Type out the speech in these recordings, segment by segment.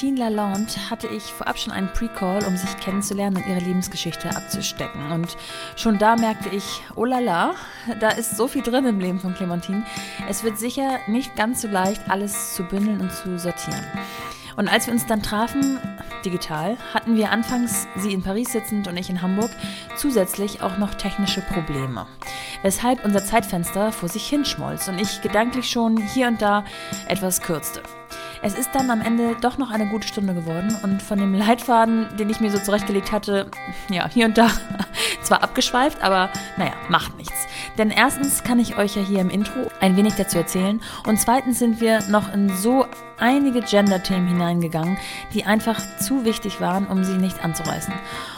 Clementine Lalonde hatte ich vorab schon einen Pre-Call, um sich kennenzulernen und ihre Lebensgeschichte abzustecken. Und schon da merkte ich, oh la la, da ist so viel drin im Leben von Clementine. Es wird sicher nicht ganz so leicht, alles zu bündeln und zu sortieren. Und als wir uns dann trafen, digital, hatten wir anfangs, sie in Paris sitzend und ich in Hamburg, zusätzlich auch noch technische Probleme. Weshalb unser Zeitfenster vor sich hinschmolz und ich gedanklich schon hier und da etwas kürzte. Es ist dann am Ende doch noch eine gute Stunde geworden und von dem Leitfaden, den ich mir so zurechtgelegt hatte, ja, hier und da zwar abgeschweift, aber naja, macht nichts. Denn erstens kann ich euch ja hier im Intro ein wenig dazu erzählen und zweitens sind wir noch in so einige Gender-Themen hineingegangen, die einfach zu wichtig waren, um sie nicht anzureißen.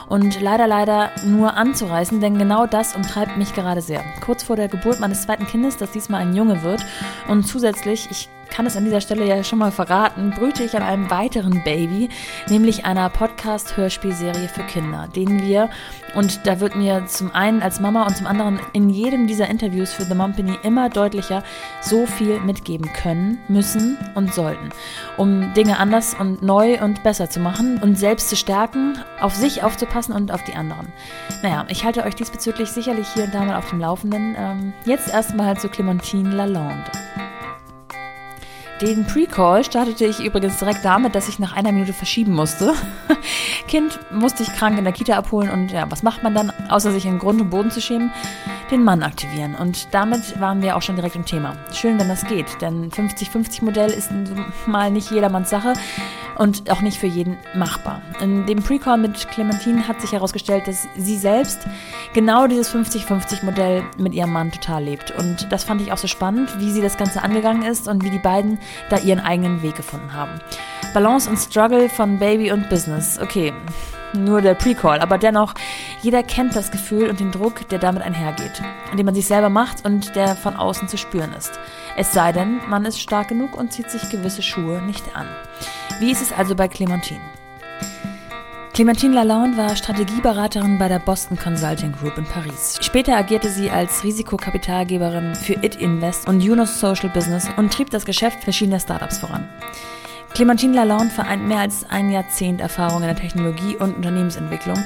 Und leider, leider nur anzureißen, denn genau das umtreibt mich gerade sehr. Kurz vor der Geburt meines zweiten Kindes, das diesmal ein Junge wird und zusätzlich, ich kann es an dieser Stelle ja schon mal verraten, brüte ich an einem weiteren Baby, nämlich einer Podcast-Hörspielserie für Kinder, den wir, und da wird mir zum einen als Mama und zum anderen in jedem dieser Interviews für The Mumpany immer deutlicher, so viel mitgeben können, müssen und sollten, um Dinge anders und neu und besser zu machen und selbst zu stärken, auf sich aufzupassen und auf die anderen. Naja, ich halte euch diesbezüglich sicherlich hier und da mal auf dem Laufenden. Ähm, jetzt erstmal zu Clementine Lalonde. Den Pre-Call startete ich übrigens direkt damit, dass ich nach einer Minute verschieben musste. kind musste ich krank in der Kita abholen und ja, was macht man dann, außer sich in Grund und Boden zu schämen? Den Mann aktivieren. Und damit waren wir auch schon direkt im Thema. Schön, wenn das geht, denn 50-50-Modell ist mal nicht jedermanns Sache und auch nicht für jeden machbar. In dem Pre-Call mit Clementine hat sich herausgestellt, dass sie selbst genau dieses 50-50-Modell mit ihrem Mann total lebt. Und das fand ich auch so spannend, wie sie das Ganze angegangen ist und wie die beiden da ihren eigenen Weg gefunden haben. Balance und Struggle von Baby und Business. Okay, nur der Pre-Call, aber dennoch, jeder kennt das Gefühl und den Druck, der damit einhergeht, den man sich selber macht und der von außen zu spüren ist. Es sei denn, man ist stark genug und zieht sich gewisse Schuhe nicht an. Wie ist es also bei Clementine? Clementine Lalonde war Strategieberaterin bei der Boston Consulting Group in Paris. Später agierte sie als Risikokapitalgeberin für It Invest und Yunus Social Business und trieb das Geschäft verschiedener Startups voran. Clementine Lalonde vereint mehr als ein Jahrzehnt Erfahrung in der Technologie und Unternehmensentwicklung,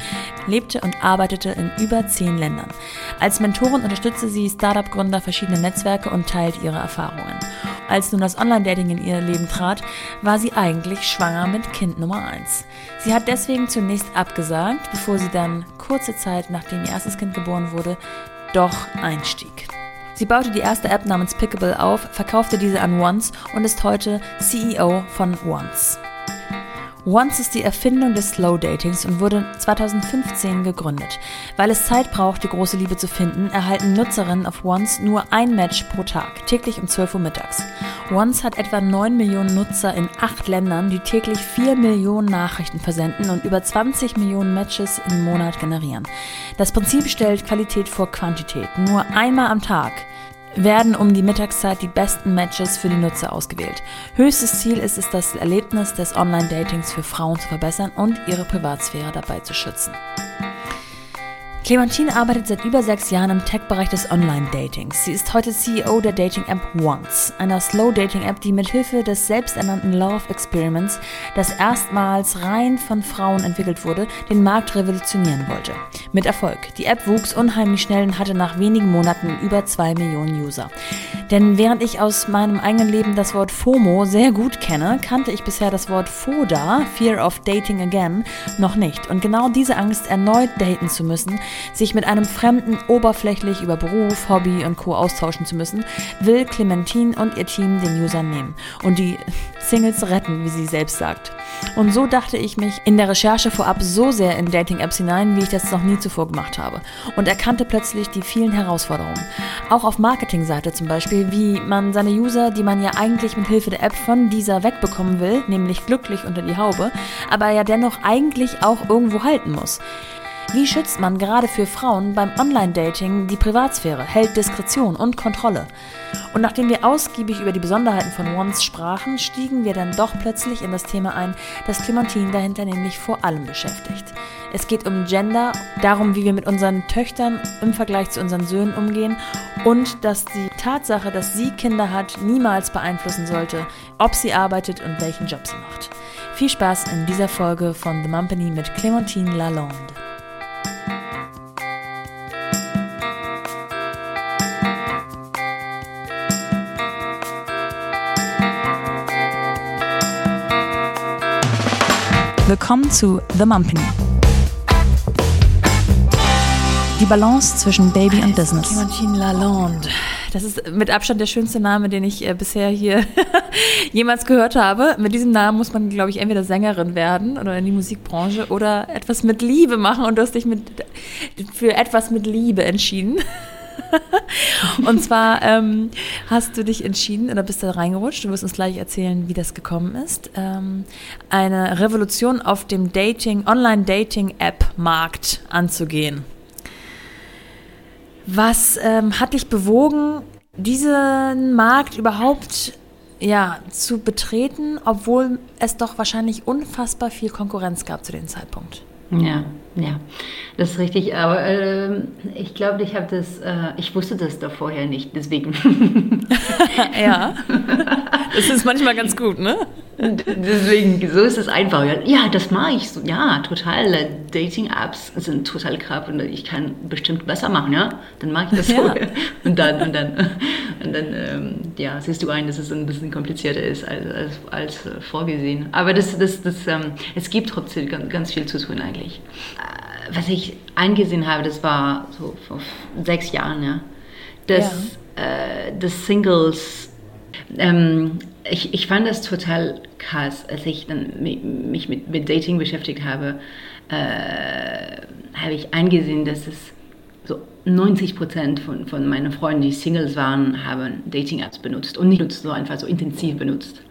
lebte und arbeitete in über zehn Ländern. Als Mentorin unterstützte sie Startup-Gründer verschiedener Netzwerke und teilt ihre Erfahrungen. Als nun das Online-Dating in ihr Leben trat, war sie eigentlich schwanger mit Kind Nummer 1. Sie hat deswegen zunächst abgesagt, bevor sie dann kurze Zeit nachdem ihr erstes Kind geboren wurde, doch einstieg. Sie baute die erste App namens Pickable auf, verkaufte diese an Once und ist heute CEO von Once. Once ist die Erfindung des Slow Datings und wurde 2015 gegründet. Weil es Zeit braucht, die große Liebe zu finden, erhalten Nutzerinnen auf Once nur ein Match pro Tag, täglich um 12 Uhr mittags. Once hat etwa 9 Millionen Nutzer in 8 Ländern, die täglich 4 Millionen Nachrichten versenden und über 20 Millionen Matches im Monat generieren. Das Prinzip stellt Qualität vor Quantität. Nur einmal am Tag werden um die Mittagszeit die besten Matches für die Nutzer ausgewählt. Höchstes Ziel ist es, das Erlebnis des Online-Datings für Frauen zu verbessern und ihre Privatsphäre dabei zu schützen. Clementine arbeitet seit über sechs Jahren im Tech-Bereich des Online-Datings. Sie ist heute CEO der Dating-App Once, einer Slow-Dating-App, die mithilfe des selbsternannten Love Experiments, das erstmals rein von Frauen entwickelt wurde, den Markt revolutionieren wollte. Mit Erfolg. Die App wuchs unheimlich schnell und hatte nach wenigen Monaten über zwei Millionen User. Denn während ich aus meinem eigenen Leben das Wort FOMO sehr gut kenne, kannte ich bisher das Wort FODA, Fear of Dating Again, noch nicht. Und genau diese Angst, erneut daten zu müssen, sich mit einem Fremden oberflächlich über Beruf, Hobby und Co. austauschen zu müssen, will Clementine und ihr Team den User nehmen und die Singles retten, wie sie selbst sagt. Und so dachte ich mich in der Recherche vorab so sehr in Dating-Apps hinein, wie ich das noch nie zuvor gemacht habe. Und erkannte plötzlich die vielen Herausforderungen. Auch auf Marketingseite zum Beispiel, wie man seine User, die man ja eigentlich mit Hilfe der App von dieser wegbekommen will, nämlich glücklich unter die Haube, aber ja dennoch eigentlich auch irgendwo halten muss. Wie schützt man gerade für Frauen beim Online-Dating die Privatsphäre, hält Diskretion und Kontrolle? Und nachdem wir ausgiebig über die Besonderheiten von Once sprachen, stiegen wir dann doch plötzlich in das Thema ein, das Clementine dahinter nämlich vor allem beschäftigt. Es geht um Gender, darum, wie wir mit unseren Töchtern im Vergleich zu unseren Söhnen umgehen und dass die Tatsache, dass sie Kinder hat, niemals beeinflussen sollte, ob sie arbeitet und welchen Job sie macht. Viel Spaß in dieser Folge von The Mumpany mit Clementine Lalonde. Willkommen zu The Mumpany. Die Balance zwischen Baby und Business. Clementine Lalonde. Das ist mit Abstand der schönste Name, den ich äh, bisher hier jemals gehört habe. Mit diesem Namen muss man, glaube ich, entweder Sängerin werden oder in die Musikbranche oder etwas mit Liebe machen. Und du hast dich mit, für etwas mit Liebe entschieden. und zwar ähm, hast du dich entschieden oder bist da reingerutscht, du wirst uns gleich erzählen, wie das gekommen ist, ähm, eine Revolution auf dem Dating, Online-Dating-App-Markt anzugehen. Was ähm, hat dich bewogen, diesen Markt überhaupt ja, zu betreten, obwohl es doch wahrscheinlich unfassbar viel Konkurrenz gab zu dem Zeitpunkt? Ja, ja, das ist richtig. Aber äh, ich glaube, ich habe das, äh, ich wusste das da vorher nicht, deswegen. ja, das ist manchmal ganz gut, ne? Deswegen, so ist es einfach. Ja, das mache ich so. Ja, total. Dating-Apps sind total krass und ich kann bestimmt besser machen, ja? Dann mache ich das ja. so. Und dann, und dann, und dann ähm, ja, siehst du ein, dass es ein bisschen komplizierter ist als, als, als äh, vorgesehen. Aber das, das, das, ähm, es gibt trotzdem ganz, ganz viel zu tun eigentlich. Was ich eingesehen habe, das war so vor sechs Jahren, ja, dass, ja. Äh, dass Singles ähm, ich, ich fand das total krass, als ich dann mich mit, mit Dating beschäftigt habe, äh, habe ich eingesehen, dass es so 90 Prozent von, von meinen Freunden, die Singles waren, haben Dating-Apps benutzt und nicht so einfach so intensiv benutzt.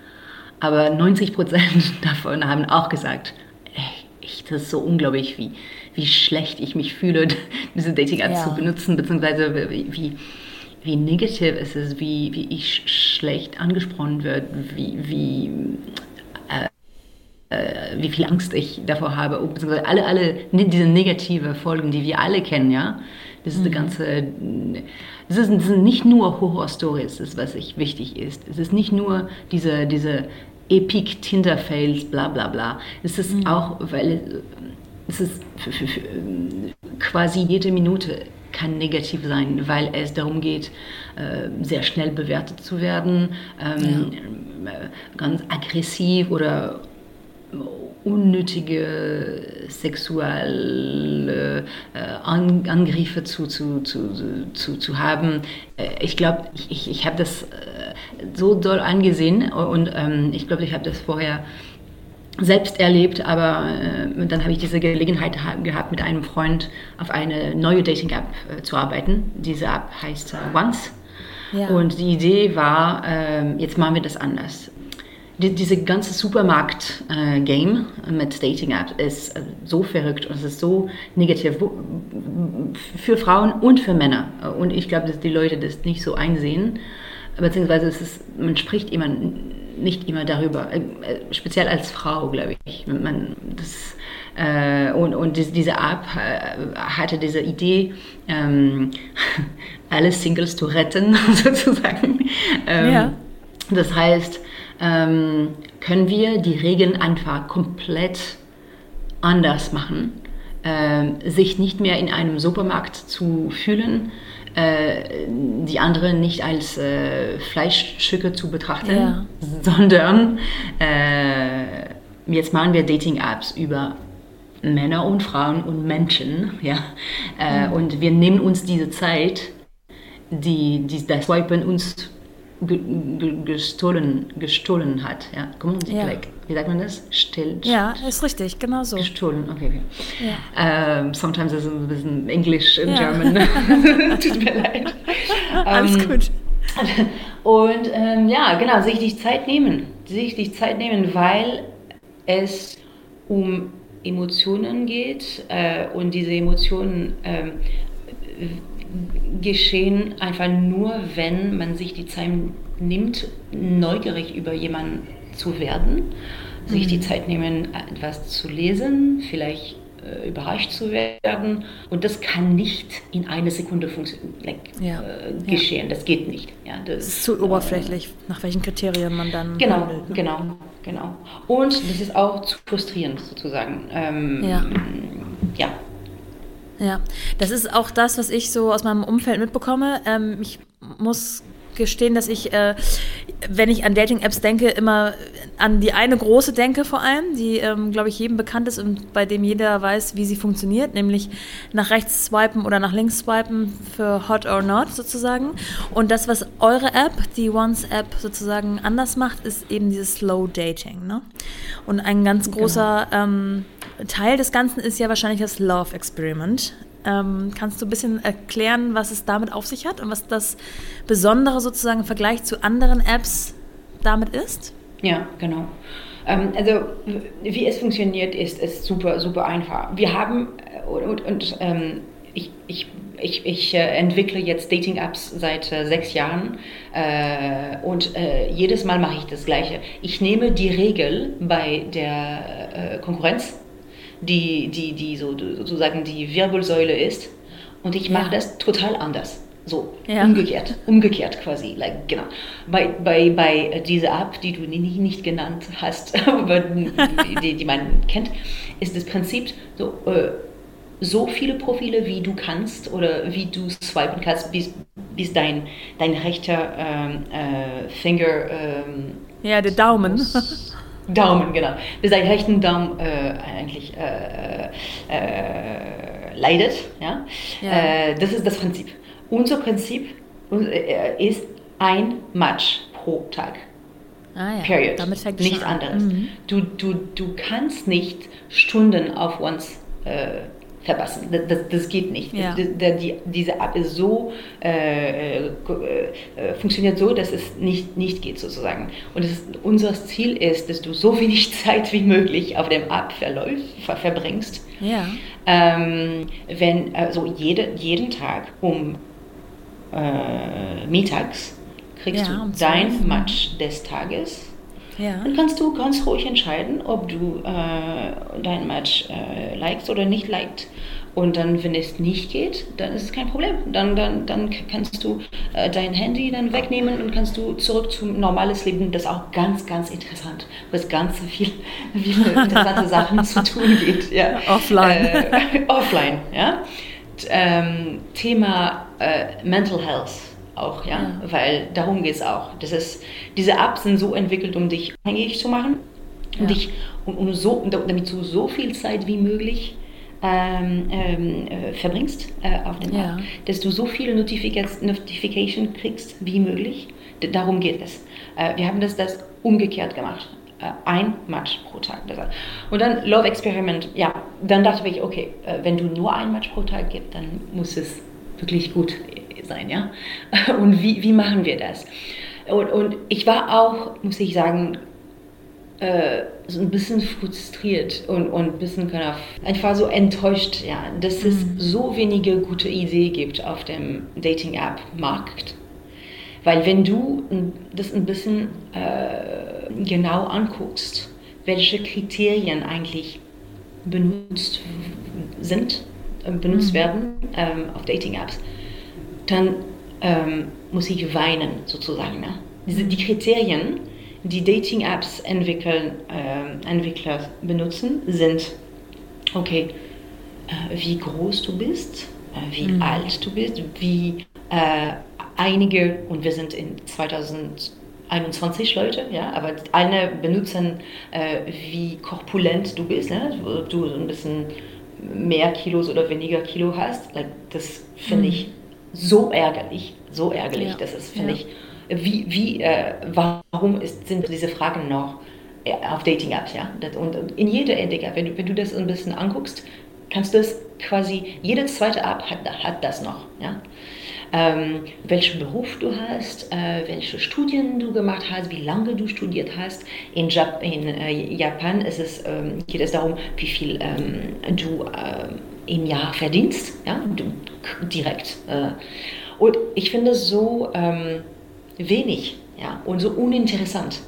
Aber 90 Prozent davon haben auch gesagt, ey, ich, das ist so unglaublich, wie, wie schlecht ich mich fühle, diese Dating-Apps ja. zu benutzen, beziehungsweise wie, wie negativ ist es, wie, wie ich schlecht angesprochen werde, wie, wie, äh, äh, wie viel Angst ich davor habe, beziehungsweise alle, alle diese negative Folgen, die wir alle kennen, ja. Das ist mhm. die ganze, das, ist, das sind nicht nur Horror-Stories, das was ich wichtig ist. Es ist nicht nur diese, diese Epic Tinder-Fails, bla bla bla. Es ist mhm. auch, weil es ist für, quasi jede Minute kann negativ sein, weil es darum geht, äh, sehr schnell bewertet zu werden, ähm, ja. ganz aggressiv oder unnötige sexuelle äh, Angriffe zu, zu, zu, zu, zu haben. Äh, ich glaube, ich, ich, habe das so doll angesehen und ähm, ich glaube, ich habe das vorher selbst erlebt, aber äh, dann habe ich diese Gelegenheit gehabt, mit einem Freund auf eine neue Dating-App äh, zu arbeiten. Diese App heißt äh, Once. Ja. Und die Idee war, ähm, jetzt machen wir das anders. Die, diese ganze Supermarkt-Game äh, mit Dating-Apps ist äh, so verrückt und es ist so negativ für Frauen und für Männer. Und ich glaube, dass die Leute das nicht so einsehen. Beziehungsweise es ist, man spricht immer nicht immer darüber, äh, speziell als Frau, glaube ich. Man, das, äh, und und diese App äh, hatte diese Idee, ähm, alle Singles zu retten, sozusagen. Ähm, ja. Das heißt, ähm, können wir die Regeln einfach komplett anders machen, ähm, sich nicht mehr in einem Supermarkt zu fühlen, äh, die anderen nicht als äh, Fleischstücke zu betrachten, ja. sondern äh, jetzt machen wir Dating-Apps über Männer und Frauen und Menschen, ja, äh, mhm. und wir nehmen uns diese Zeit, die, die das Swipen uns gestohlen, gestohlen hat. Ja? ja. Wie sagt man das? Still. Ja, ist richtig, genau so. Gestohlen, okay. okay. Ja. Um, ähm, sometimes it's a bisschen English in ja. German. Tut mir leid. Alles um, gut. Und ähm, ja, genau, sich die Zeit nehmen. Sich die Zeit nehmen, weil es um Emotionen geht äh, und diese Emotionen äh, geschehen einfach nur, wenn man sich die Zeit nimmt, neugierig über jemanden zu werden, sich die mhm. Zeit nehmen, etwas zu lesen, vielleicht äh, überrascht zu werden. Und das kann nicht in einer Sekunde like, ja. äh, geschehen. Ja. Das geht nicht. Ja, das, das ist zu oberflächlich, nach welchen Kriterien man dann genau, handelt. Ne? Genau, genau. Und das ist auch zu frustrierend sozusagen. Ähm, ja. ja. Ja, das ist auch das, was ich so aus meinem Umfeld mitbekomme. Ähm, ich muss gestehen, dass ich, äh, wenn ich an Dating-Apps denke, immer an die eine große denke vor allem, die, ähm, glaube ich, jedem bekannt ist und bei dem jeder weiß, wie sie funktioniert, nämlich nach rechts swipen oder nach links swipen für Hot or Not sozusagen. Und das, was eure App, die Once-App sozusagen anders macht, ist eben dieses Slow Dating. Ne? Und ein ganz genau. großer genau. ähm, Teil des Ganzen ist ja wahrscheinlich das Love Experiment. Ähm, kannst du ein bisschen erklären, was es damit auf sich hat und was das Besondere sozusagen im Vergleich zu anderen Apps damit ist? Ja, genau. Ähm, also wie es funktioniert, ist es super, super einfach. Wir haben äh, und, und ähm, ich, ich ich, ich äh, entwickle jetzt Dating-Apps seit äh, sechs Jahren äh, und äh, jedes Mal mache ich das Gleiche. Ich nehme die Regel bei der äh, Konkurrenz die, die, die so, sozusagen die Wirbelsäule ist. Und ich mache ja. das total anders. So, ja. umgekehrt, umgekehrt quasi, like, genau. Bei, bei, bei dieser App, die du nie, nicht genannt hast, aber die, die man kennt, ist das Prinzip so, äh, so viele Profile, wie du kannst oder wie du swipen kannst, bis, bis dein, dein rechter ähm, äh, Finger. Ähm, ja, der Daumen. Daumen, genau. Bis dein rechten Daumen äh, eigentlich äh, äh, leidet. Ja? ja. Äh, das ist das Prinzip. Unser Prinzip äh, ist ein Match pro Tag. Ah, ja. Period. Damit fängt Nichts anderes. Mhm. Du, du, du kannst nicht Stunden auf uns äh, verpassen. Das, das, das geht nicht. Ja. Die, die, diese App ist so, äh, äh, äh, funktioniert so, dass es nicht, nicht geht sozusagen. Und ist, unser Ziel ist, dass du so wenig Zeit wie möglich auf dem App verläufst, ver, verbringst. Ja. Ähm, wenn, also jede, jeden Tag um äh, mittags kriegst ja, du dein Match des Tages ja. Dann kannst du ganz ruhig entscheiden, ob du äh, dein Match äh, likest oder nicht liked. Und dann, wenn es nicht geht, dann ist es kein Problem. Dann, dann, dann kannst du äh, dein Handy dann wegnehmen und kannst du zurück zum normales Leben. Das ist auch ganz, ganz interessant, wo es ganz viel, viele interessante Sachen zu tun geht. Ja. Offline. Äh, offline, ja. Ähm, Thema äh, Mental Health auch, ja, ja. weil darum geht es auch. Das ist, diese Apps sind so entwickelt, um dich abhängig zu machen, um dich, um, um so, damit du so viel Zeit wie möglich ähm, ähm, äh, verbringst äh, auf dem ja. App, dass du so viele Notifications Notification kriegst wie möglich. D darum geht es. Äh, wir haben das, das umgekehrt gemacht. Äh, ein Match pro Tag. Und dann Love Experiment, ja, dann dachte ich, okay, äh, wenn du nur ein Match pro Tag gibst, dann muss es wirklich gut sein, ja. Und wie, wie machen wir das? Und, und ich war auch, muss ich sagen, äh, so ein bisschen frustriert und, und ein bisschen einfach so enttäuscht, ja, dass es mhm. so wenige gute Ideen gibt auf dem Dating-App-Markt. Weil wenn du das ein bisschen äh, genau anguckst, welche Kriterien eigentlich benutzt sind, äh, benutzt mhm. werden ähm, auf Dating-Apps, dann ähm, muss ich weinen sozusagen. Ne? Diese, die Kriterien, die Dating-Apps entwickeln, äh, Entwickler benutzen, sind, okay, äh, wie groß du bist, äh, wie mhm. alt du bist, wie äh, einige, und wir sind in 2021 Leute, ja, aber alle benutzen, äh, wie korpulent du bist, ne? du so ein bisschen mehr Kilos oder weniger Kilo hast. Like, das finde mhm. ich so ärgerlich, so ärgerlich, ja. das ist, finde ja. ich, wie, wie, äh, warum ist, sind diese Fragen noch äh, auf Dating-Apps, ja? Und, und in jeder Dating-App, wenn du, wenn du das ein bisschen anguckst, kannst du das quasi, jede zweite App hat, hat das noch, ja? Ähm, welchen Beruf du hast, äh, welche Studien du gemacht hast, wie lange du studiert hast. In, Jap in äh, Japan ist es, ähm, geht es darum, wie viel ähm, du äh, im Jahr verdienst, ja, direkt. Äh. Und ich finde es so ähm, wenig ja, und so uninteressant,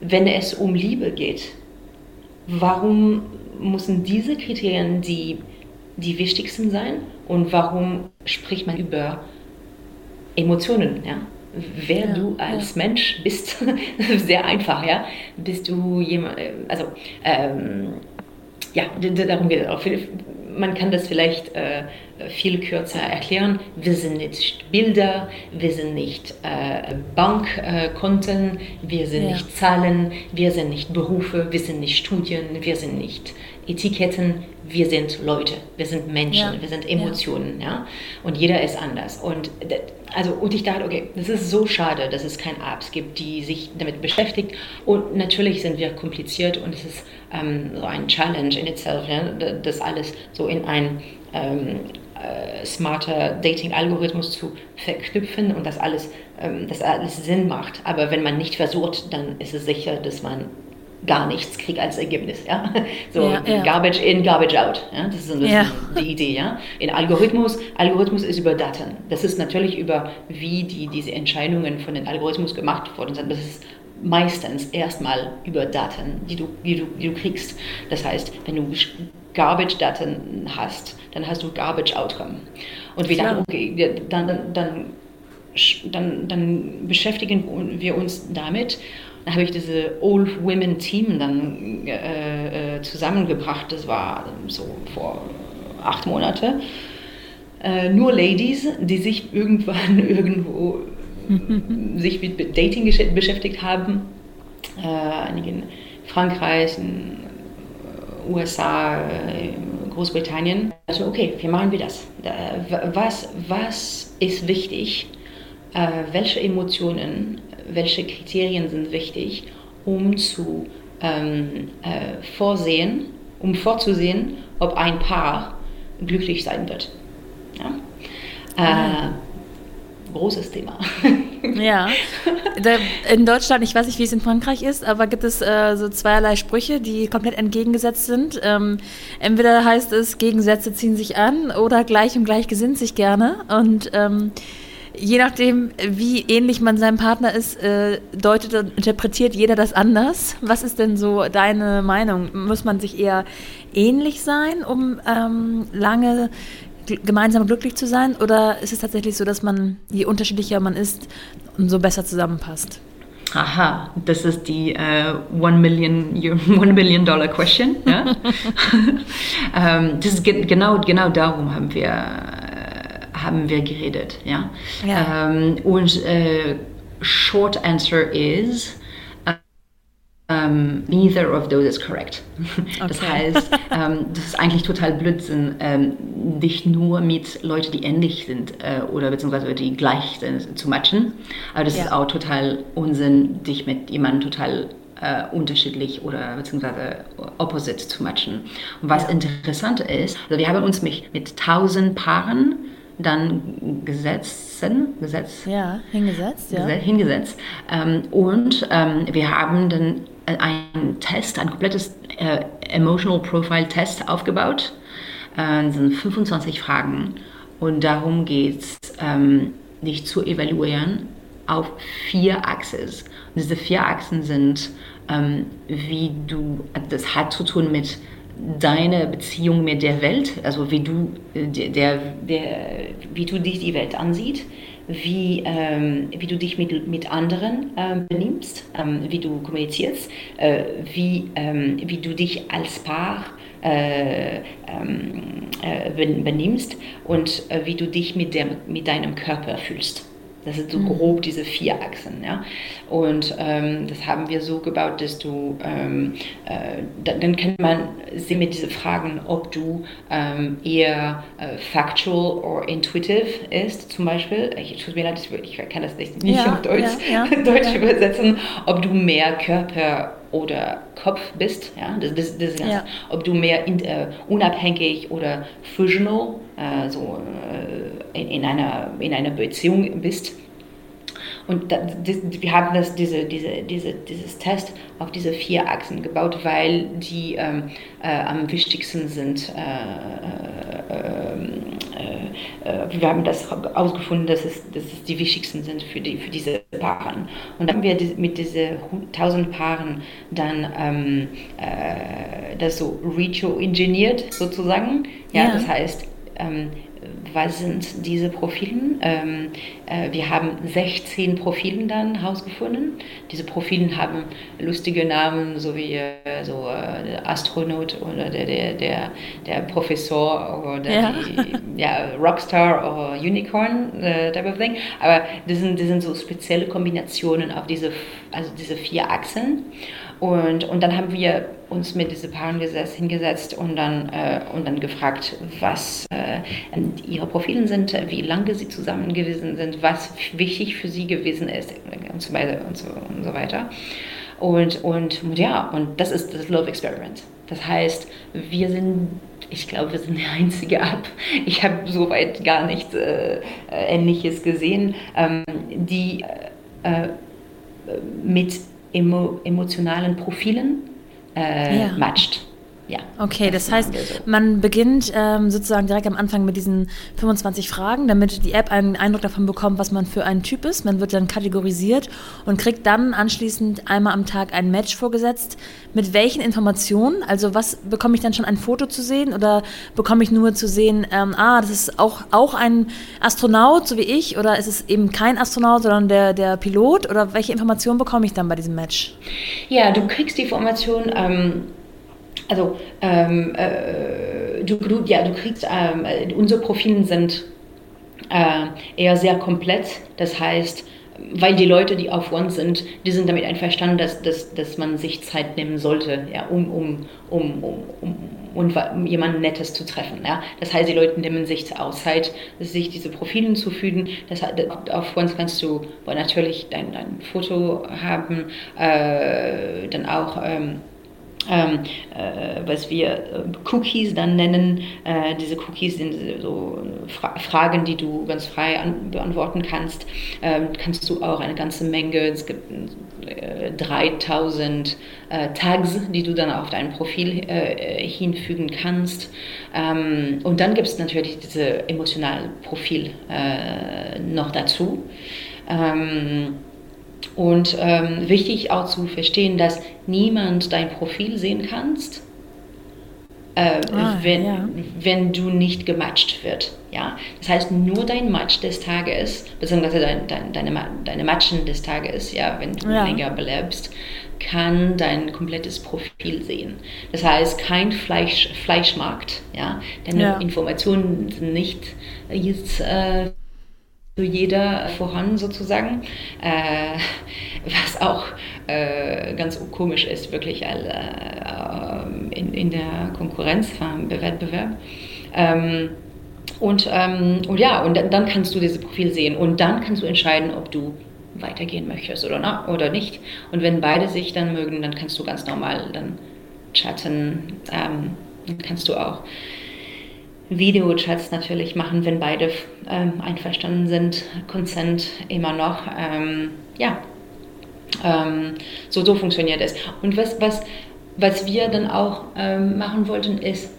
wenn es um Liebe geht. warum müssen diese Kriterien die, die wichtigsten sein und warum spricht man über Emotionen? Ja? Wer ja, du als ja. Mensch bist, sehr einfach, ja. Bist du jemand, also ähm, ja, darum geht es auch. Man kann das vielleicht äh, viel kürzer erklären. Wir sind nicht Bilder, wir sind nicht äh, Bankkonten, wir sind ja. nicht Zahlen, wir sind nicht Berufe, wir sind nicht Studien, wir sind nicht Etiketten, wir sind Leute, wir sind Menschen, ja. wir sind Emotionen, ja. ja. Und jeder ist anders. Und also und ich dachte, okay, das ist so schade, dass es keine Apps gibt, die sich damit beschäftigt. Und natürlich sind wir kompliziert und es ist ähm, so ein Challenge in itself, ja, das alles so in ein ähm, äh, smarter Dating-Algorithmus zu verknüpfen und das alles, ähm, das alles Sinn macht. Aber wenn man nicht versucht, dann ist es sicher, dass man gar nichts kriegt als Ergebnis. Ja? So ja, ja. Garbage in, Garbage out. Ja? Das ist so ja. die Idee. Ja? In Algorithmus, Algorithmus ist über Daten. Das ist natürlich über, wie die, diese Entscheidungen von den Algorithmus gemacht worden sind. Das ist meistens erstmal über Daten, die du, die du, die du kriegst. Das heißt, wenn du Garbage-Daten hast, dann hast du Garbage-Outcome. Und wie lange, okay, dann, dann, dann, dann beschäftigen wir uns damit da habe ich diese Old Women Team dann äh, äh, zusammengebracht. Das war so vor acht Monaten. Äh, nur Ladies, die sich irgendwann irgendwo sich mit Dating beschäftigt haben. Äh, einige in Frankreich, in USA, Großbritannien. Also okay, wie machen wir das? Was, was ist wichtig? Äh, welche Emotionen welche Kriterien sind wichtig, um zu ähm, äh, vorsehen, um vorzusehen, ob ein Paar glücklich sein wird. Ja? Äh, großes Thema. Ja, in Deutschland, ich weiß nicht, wie es in Frankreich ist, aber gibt es äh, so zweierlei Sprüche, die komplett entgegengesetzt sind. Ähm, entweder heißt es, Gegensätze ziehen sich an oder gleich und gleich gesinnt sich gerne. Und ähm, je nachdem, wie ähnlich man seinem Partner ist, äh, deutet und interpretiert jeder das anders. Was ist denn so deine Meinung? Muss man sich eher ähnlich sein, um ähm, lange gemeinsam glücklich zu sein? Oder ist es tatsächlich so, dass man, je unterschiedlicher man ist, umso besser zusammenpasst? Aha, das ist die uh, One, Million, One Million Dollar Question. Ja? ähm, das ist ge genau, genau darum haben wir haben wir geredet. Ja? ja. Ähm, und äh, short answer is, um, neither of those is correct. Das okay. heißt, ähm, das ist eigentlich total Blödsinn, ähm, dich nur mit Leuten, die ähnlich sind äh, oder beziehungsweise die gleich sind, zu matchen. Aber das ja. ist auch total Unsinn, dich mit jemandem total äh, unterschiedlich oder beziehungsweise opposite zu matchen. Und was ja. interessant ist, also wir haben uns mit, mit tausend Paaren dann gesetzen, gesetzt, ja, hingesetzt, ja. hingesetzt. Ähm, und ähm, wir haben dann einen Test, ein komplettes äh, Emotional Profile Test aufgebaut. Äh, das sind 25 Fragen und darum geht es, ähm, dich zu evaluieren auf vier Achsen. Und diese vier Achsen sind, ähm, wie du, das hat zu tun mit deine Beziehung mit der Welt, also wie du, äh, der, der, wie du dich die Welt ansieht, wie, ähm, wie du dich mit, mit anderen ähm, benimmst, ähm, wie du kommunizierst, äh, wie, ähm, wie du dich als Paar äh, ähm, äh, benimmst und äh, wie du dich mit, dem, mit deinem Körper fühlst. Das sind so mhm. grob diese vier Achsen. Ja? Und ähm, das haben wir so gebaut, dass du, ähm, äh, dann kann man sehen mit diesen Fragen, ob du ähm, eher äh, factual oder intuitive ist, zum Beispiel. Ich, tut mir leid, ich kann das nicht, nicht ja, auf Deutsch, ja, ja, Deutsch übersetzen. Ob du mehr Körper oder Kopf bist, ja, das, das, das ja. ob du mehr in, äh, unabhängig oder fusional, äh, so äh, in, in, einer, in einer Beziehung bist. Und wir haben das, diese, diese, diese, dieses Test auf diese vier Achsen gebaut, weil die ähm, äh, am wichtigsten sind äh, äh, äh, wir haben das ausgefunden, dass es, dass es die wichtigsten sind für, die, für diese Paaren. Und dann haben wir mit diesen 1000 Paaren dann ähm, äh, das so retro-engineert sozusagen. Ja, ja, das heißt, ähm, was sind diese Profilen? Ähm, äh, wir haben 16 Profilen dann herausgefunden. Diese Profilen haben lustige Namen, so wie äh, so, äh, Astronaut oder der, der, der, der Professor oder ja. Die, ja, Rockstar oder Unicorn, äh, type of thing. Aber das sind, das sind so spezielle Kombinationen auf diese, also diese vier Achsen. Und, und dann haben wir uns mit diesen Paaren gesetzt, hingesetzt und dann, äh, und dann gefragt, was äh, ihre Profile sind, wie lange sie zusammen gewesen sind, was wichtig für sie gewesen ist und so weiter und so, und so weiter. Und, und ja, und das ist das Love Experiment. Das heißt, wir sind, ich glaube, wir sind der einzige App, ich habe soweit gar nichts äh, Ähnliches gesehen, ähm, die äh, mit emo, emotionalen Profilen äh, ja. matcht. Ja. Okay, das, das heißt, so. man beginnt ähm, sozusagen direkt am Anfang mit diesen 25 Fragen, damit die App einen Eindruck davon bekommt, was man für ein Typ ist. Man wird dann kategorisiert und kriegt dann anschließend einmal am Tag ein Match vorgesetzt. Mit welchen Informationen? Also was bekomme ich dann schon ein Foto zu sehen oder bekomme ich nur zu sehen, ähm, ah, das ist auch, auch ein Astronaut, so wie ich, oder ist es eben kein Astronaut, sondern der, der Pilot? Oder welche Informationen bekomme ich dann bei diesem Match? Ja, du kriegst die Information. Ähm also ähm, äh, du, du, ja, du kriegst, ähm, unsere Profile sind äh, eher sehr komplett. Das heißt, weil die Leute, die auf uns sind, die sind damit einverstanden, dass, dass, dass man sich Zeit nehmen sollte, ja, um, um, um, um, um, um jemanden Nettes zu treffen. Ja. Das heißt, die Leute nehmen sich auch Zeit, sich diese Profile zu fügen. Das, auf uns kannst du natürlich dein, dein Foto haben, äh, dann auch... Ähm, ähm, äh, was wir äh, Cookies dann nennen. Äh, diese Cookies sind so Fra Fragen, die du ganz frei beantworten kannst. Ähm, kannst du auch eine ganze Menge, es gibt 3000 äh, äh, Tags, die du dann auf dein Profil äh, hinfügen kannst. Ähm, und dann gibt es natürlich diese emotionale Profil noch dazu. Ähm, und ähm, wichtig auch zu verstehen, dass niemand dein Profil sehen kannst, äh, ah, wenn, ja. wenn du nicht gematcht wird. Ja? Das heißt, nur dein Match des Tages, beziehungsweise dein, dein, deine, deine Matchen des Tages, ja, wenn du ja. länger belebst, kann dein komplettes Profil sehen. Das heißt, kein Fleisch, Fleischmarkt. Ja? Deine ja. Informationen sind nicht jetzt äh, für jeder vorhanden sozusagen, äh, was auch äh, ganz komisch ist, wirklich äh, in, in der Konkurrenz vom Wettbewerb. Ähm, und, ähm, und ja, und dann kannst du dieses Profil sehen und dann kannst du entscheiden, ob du weitergehen möchtest oder, na, oder nicht. Und wenn beide sich dann mögen, dann kannst du ganz normal dann chatten. Ähm, dann kannst du auch Videochats natürlich machen, wenn beide ähm, einverstanden sind. Consent immer noch. Ähm, ja, ähm, so, so funktioniert es. Und was, was, was wir dann auch ähm, machen wollten, ist,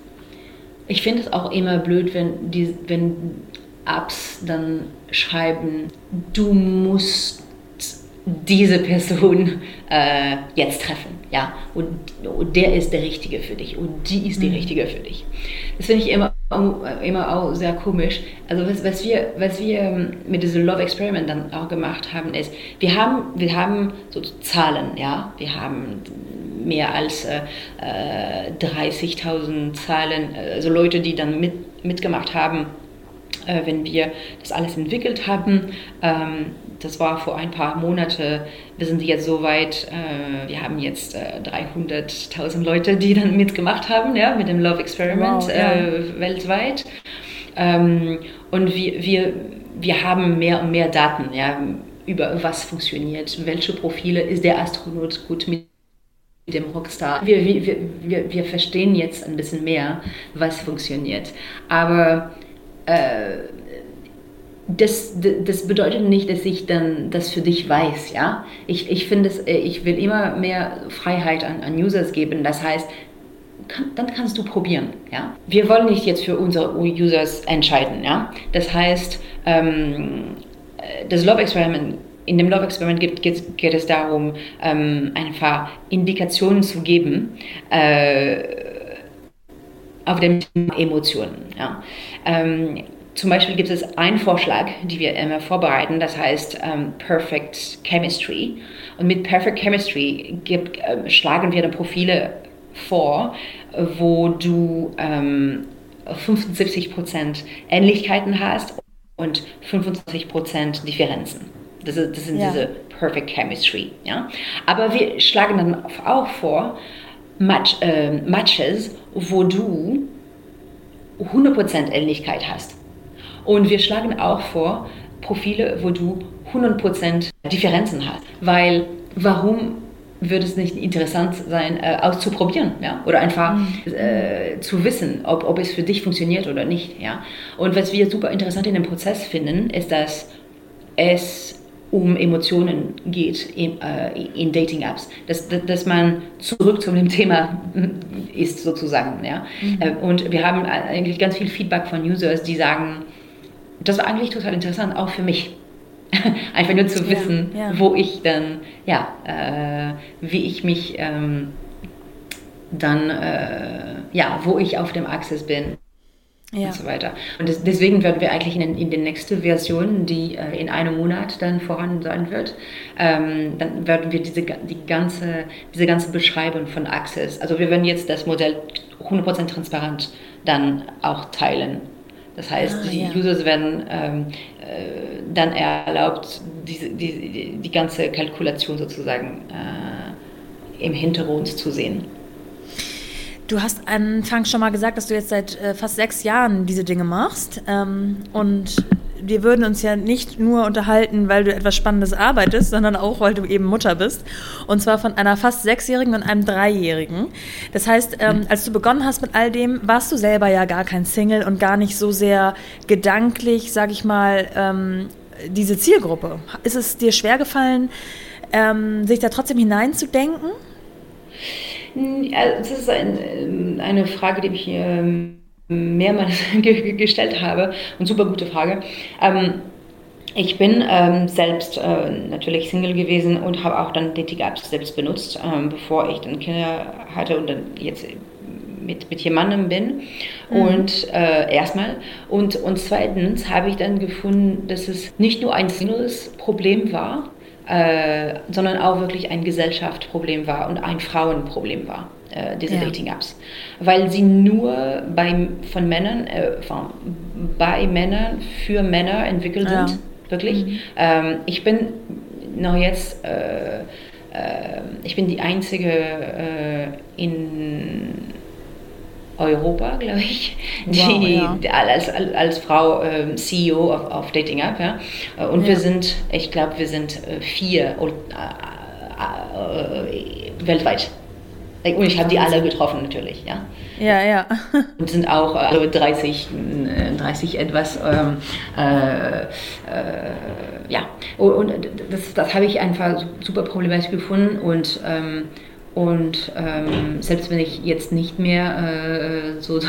ich finde es auch immer blöd, wenn, die, wenn Apps dann schreiben, du musst diese Person äh, jetzt treffen, ja, und, und, der ist der Richtige für dich und die ist die mhm. Richtige für dich. Das finde ich immer, immer auch sehr komisch. Also was, was, wir, was wir ähm, mit diesem Love Experiment dann auch gemacht haben, ist, wir haben, wir haben so Zahlen, ja, wir haben mehr als äh, 30.000 äh, Zahlen, also Leute, die dann mit, mitgemacht haben, äh, wenn wir das alles entwickelt haben. Ähm, das war vor ein paar Monaten. Wir sind jetzt so weit, äh, wir haben jetzt äh, 300.000 Leute, die dann mitgemacht haben, ja, mit dem Love Experiment wow, ja. äh, weltweit. Ähm, und wir, wir, wir haben mehr und mehr Daten, ja, über was funktioniert, welche Profile ist der Astronaut gut mit dem Rockstar. Wir, wir, wir, wir verstehen jetzt ein bisschen mehr, was funktioniert. Aber äh, das, das bedeutet nicht, dass ich dann das für dich weiß, ja. Ich, ich finde es, äh, ich will immer mehr Freiheit an, an Users geben. Das heißt, kann, dann kannst du probieren. Ja? Wir wollen nicht jetzt für unsere Users entscheiden. Ja? Das heißt, ähm, äh, das Love Experiment in dem Love Experiment geht, geht, geht es darum, ähm, einfach Indikationen zu geben äh, auf dem Thema Emotionen. Ja. Ähm, zum Beispiel gibt es einen Vorschlag, den wir immer vorbereiten, das heißt ähm, Perfect Chemistry. Und mit Perfect Chemistry gibt, äh, schlagen wir dann Profile vor, wo du ähm, 75% Ähnlichkeiten hast und 25% Differenzen. Das, ist, das sind ja. diese Perfect Chemistry. Ja? Aber wir schlagen dann auch vor, Match, äh, Matches, wo du 100% Ähnlichkeit hast. Und wir schlagen auch vor Profile, wo du 100% Differenzen hast. Weil warum würde es nicht interessant sein, äh, auszuprobieren, ja? Oder einfach mhm. äh, zu wissen, ob, ob es für dich funktioniert oder nicht, ja? Und was wir super interessant in dem Prozess finden, ist, dass es um Emotionen geht in, äh, in Dating-Apps. Dass, dass man zurück zu dem Thema ist sozusagen. Ja? Mhm. Äh, und wir haben eigentlich ganz viel Feedback von Users, die sagen, das war eigentlich total interessant, auch für mich. Einfach nur zu wissen, ja, ja. wo ich dann, ja, äh, wie ich mich ähm, dann, äh, ja, wo ich auf dem Access bin ja. und so weiter. Und das, deswegen werden wir eigentlich in, in der nächsten Version, die äh, in einem Monat dann voran sein wird, ähm, dann werden wir diese, die ganze, diese ganze Beschreibung von Access, also wir werden jetzt das Modell 100% transparent dann auch teilen. Das heißt, ah, die ja. Users werden ähm, äh, dann erlaubt, diese, die, die ganze Kalkulation sozusagen äh, im Hintergrund zu sehen. Du hast anfangs schon mal gesagt, dass du jetzt seit äh, fast sechs Jahren diese Dinge machst. Ähm, und wir würden uns ja nicht nur unterhalten, weil du etwas Spannendes arbeitest, sondern auch, weil du eben Mutter bist. Und zwar von einer fast Sechsjährigen und einem Dreijährigen. Das heißt, ähm, mhm. als du begonnen hast mit all dem, warst du selber ja gar kein Single und gar nicht so sehr gedanklich, sag ich mal, ähm, diese Zielgruppe. Ist es dir schwergefallen, ähm, sich da trotzdem hineinzudenken? Ja, das ist ein, ähm, eine Frage, die ich ähm, mehrmals gestellt habe und super gute Frage. Ähm, ich bin ähm, selbst äh, natürlich Single gewesen und habe auch dann Dating Apps selbst benutzt, ähm, bevor ich dann Kinder hatte und dann jetzt mit, mit jemandem bin. Mhm. Und äh, erstmal. Und, und zweitens habe ich dann gefunden, dass es nicht nur ein singles Problem war, äh, sondern auch wirklich ein Gesellschaftsproblem war und ein Frauenproblem war, äh, diese ja. Dating-Apps. Weil sie nur bei, von Männern, äh, von, bei Männern für Männer entwickelt ja. sind, wirklich. Mhm. Ähm, ich bin noch jetzt, äh, äh, ich bin die einzige in Europa, glaube ich, die, wow, ja. als, als, als, Frau äh, CEO auf, auf Dating App. Ja? Äh, und ja. wir sind, ich glaube, wir sind äh, vier äh, äh, weltweit. Und ich habe die alle getroffen natürlich, ja. Ja, ja. Und sind auch also 30, 30 etwas, ähm, äh, ja. Und das, das habe ich einfach super problematisch gefunden und ähm, und ähm, selbst wenn ich jetzt nicht mehr äh, so,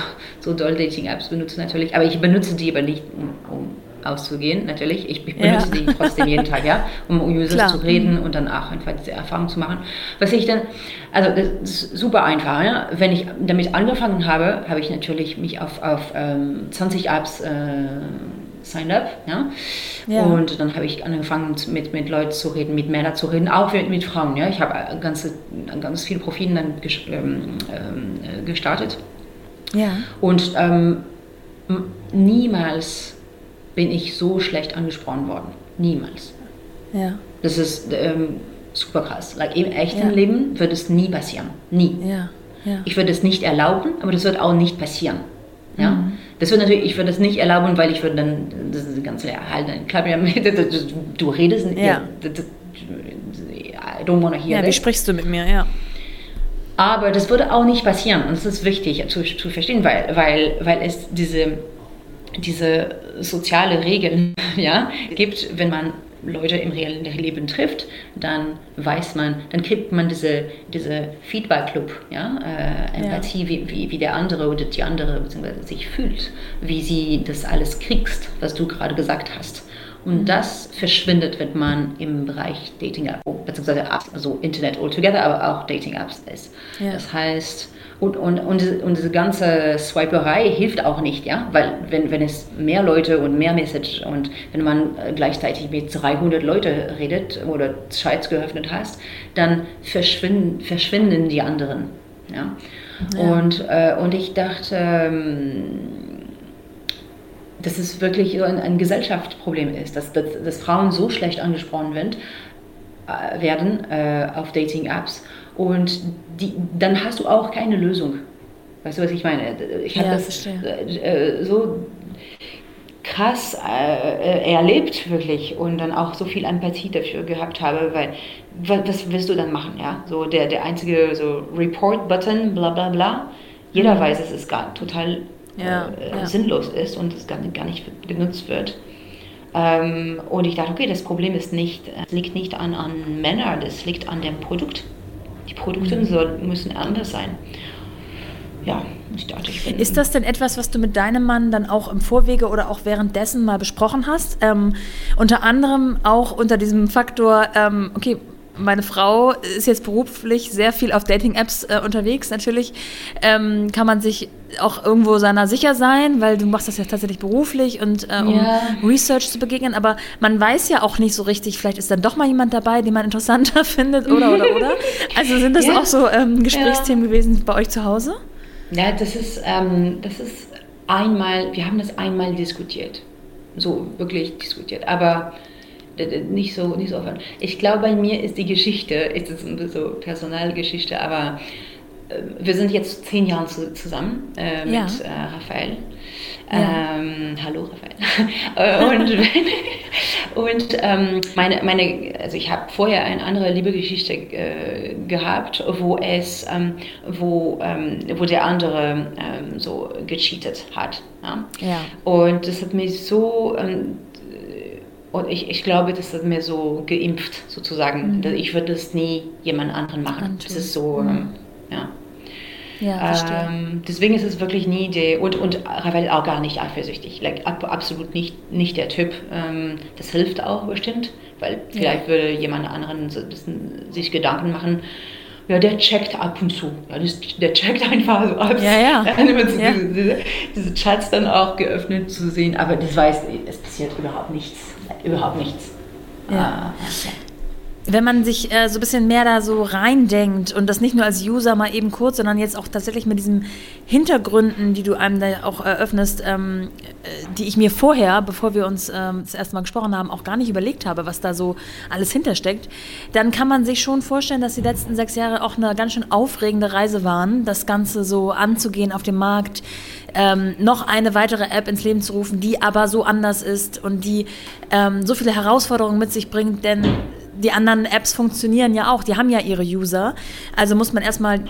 so doll Dating-Apps benutze, natürlich, aber ich benutze die aber nicht, um, um auszugehen, natürlich. Ich, ich benutze ja. die trotzdem jeden Tag, ja, um um Users Klar. zu reden mhm. und dann auch einfach diese Erfahrung zu machen. Was ich dann, also das ist super einfach. Ja? Wenn ich damit angefangen habe, habe ich natürlich mich auf, auf ähm, 20 Apps äh, signed up. Ja? ja. Und dann habe ich angefangen, mit, mit Leuten zu reden, mit Männern zu reden, auch mit, mit Frauen. Ja? Ich habe ganze, ganz viele Profile dann ähm, ähm, gestartet. Ja. Und ähm, niemals bin ich so schlecht angesprochen worden. Niemals. Ja. Das ist ähm, super krass. Like, Im echten ja. Leben wird es nie passieren. Nie. Ja. Ich würde es nicht erlauben, aber das wird auch nicht passieren. Ja? Mhm. Das wird natürlich, ich würde das nicht erlauben, weil ich würde dann das ist ganz halt, klar, du redest nicht. Ja. I don't wanna hear Ja, wie sprichst du mit mir, ja. Aber das würde auch nicht passieren und das ist wichtig zu, zu verstehen, weil, weil, weil es diese, diese soziale Regeln ja, gibt, wenn man Leute im reellen Leben trifft, dann weiß man, dann kriegt man diese, diese Feedback-Loop, ja? Äh, Empathie, ja. Wie, wie, wie der andere oder die andere beziehungsweise sich fühlt, wie sie das alles kriegst, was du gerade gesagt hast. Und mhm. das verschwindet, wenn man im Bereich Dating App, beziehungsweise Apps, also Internet altogether, aber auch Dating Apps ist. Ja. Das heißt, und, und, und, und diese ganze Swiperei hilft auch nicht, ja, weil wenn, wenn es mehr Leute und mehr Message und wenn man äh, gleichzeitig mit 300 Leute redet oder Chats geöffnet hast, dann verschwinden, verschwinden die anderen, ja. ja. Und, äh, und ich dachte, ähm, dass es wirklich ein, ein Gesellschaftsproblem ist, dass, dass, dass, Frauen so schlecht angesprochen werden, äh, werden äh, auf Dating-Apps und die, dann hast du auch keine Lösung. Weißt du, was ich meine? Ich habe ja, das äh, so krass äh, erlebt, wirklich, und dann auch so viel Empathie dafür gehabt habe, weil was willst du dann machen, ja? So der, der einzige so Report-Button, bla bla bla. Jeder mhm. weiß, es gar total ja, äh, ja. sinnlos ist und es gar, gar nicht genutzt wird. Ähm, und ich dachte, okay, das Problem ist nicht, es liegt nicht an, an Männern, das liegt an dem Produkt. Die Produkte mhm. soll, müssen anders sein. Ja, ich dachte, ich bin. Ist das denn etwas, was du mit deinem Mann dann auch im Vorwege oder auch währenddessen mal besprochen hast? Ähm, unter anderem auch unter diesem Faktor, ähm, okay, meine Frau ist jetzt beruflich sehr viel auf Dating-Apps äh, unterwegs. Natürlich ähm, kann man sich auch irgendwo seiner sicher sein, weil du machst das ja tatsächlich beruflich und äh, um ja. Research zu begegnen. Aber man weiß ja auch nicht so richtig, vielleicht ist dann doch mal jemand dabei, den man interessanter findet oder oder oder. Also sind das ja. auch so ähm, Gesprächsthemen ja. gewesen bei euch zu Hause? Ja, das ist, ähm, das ist einmal, wir haben das einmal diskutiert. So wirklich diskutiert. Aber nicht so, nicht so offen. Ich glaube, bei mir ist die Geschichte, ist es so Personalgeschichte, aber äh, wir sind jetzt zehn Jahre zusammen äh, mit ja. äh, Raphael. Ja. Ähm, hallo Raphael. und und ähm, meine, meine, also ich habe vorher eine andere Liebegeschichte äh, gehabt, wo es, ähm, wo, ähm, wo der andere ähm, so gecheatet hat. Ja? ja? Und das hat mich so ähm, und ich, ich glaube, das hat mir so geimpft, sozusagen. Mhm. Ich würde das nie jemand anderen machen. Das ist so, mhm. Ähm, ja. Ja, ähm, deswegen ist es wirklich nie der, und, und Ravel auch gar nicht eifersüchtig. Like, ab, absolut nicht, nicht der Typ. Ähm, das hilft auch bestimmt, weil vielleicht ja. würde jemand anderen so sich Gedanken machen, ja, der checkt ab und zu. Ja, der checkt einfach so ab. Ja, ja. ja. Diese, diese, diese, Chats dann auch geöffnet zu sehen, aber das weiß, es passiert überhaupt nichts überhaupt nichts. Ja. Äh, wenn man sich äh, so ein bisschen mehr da so reindenkt und das nicht nur als User mal eben kurz, sondern jetzt auch tatsächlich mit diesen Hintergründen, die du einem da auch eröffnest, ähm, äh, die ich mir vorher, bevor wir uns ähm, das erste Mal gesprochen haben, auch gar nicht überlegt habe, was da so alles hintersteckt, dann kann man sich schon vorstellen, dass die letzten sechs Jahre auch eine ganz schön aufregende Reise waren, das Ganze so anzugehen auf dem Markt, ähm, noch eine weitere App ins Leben zu rufen, die aber so anders ist und die ähm, so viele Herausforderungen mit sich bringt, denn die anderen Apps funktionieren ja auch, die haben ja ihre User. Also muss man erstmal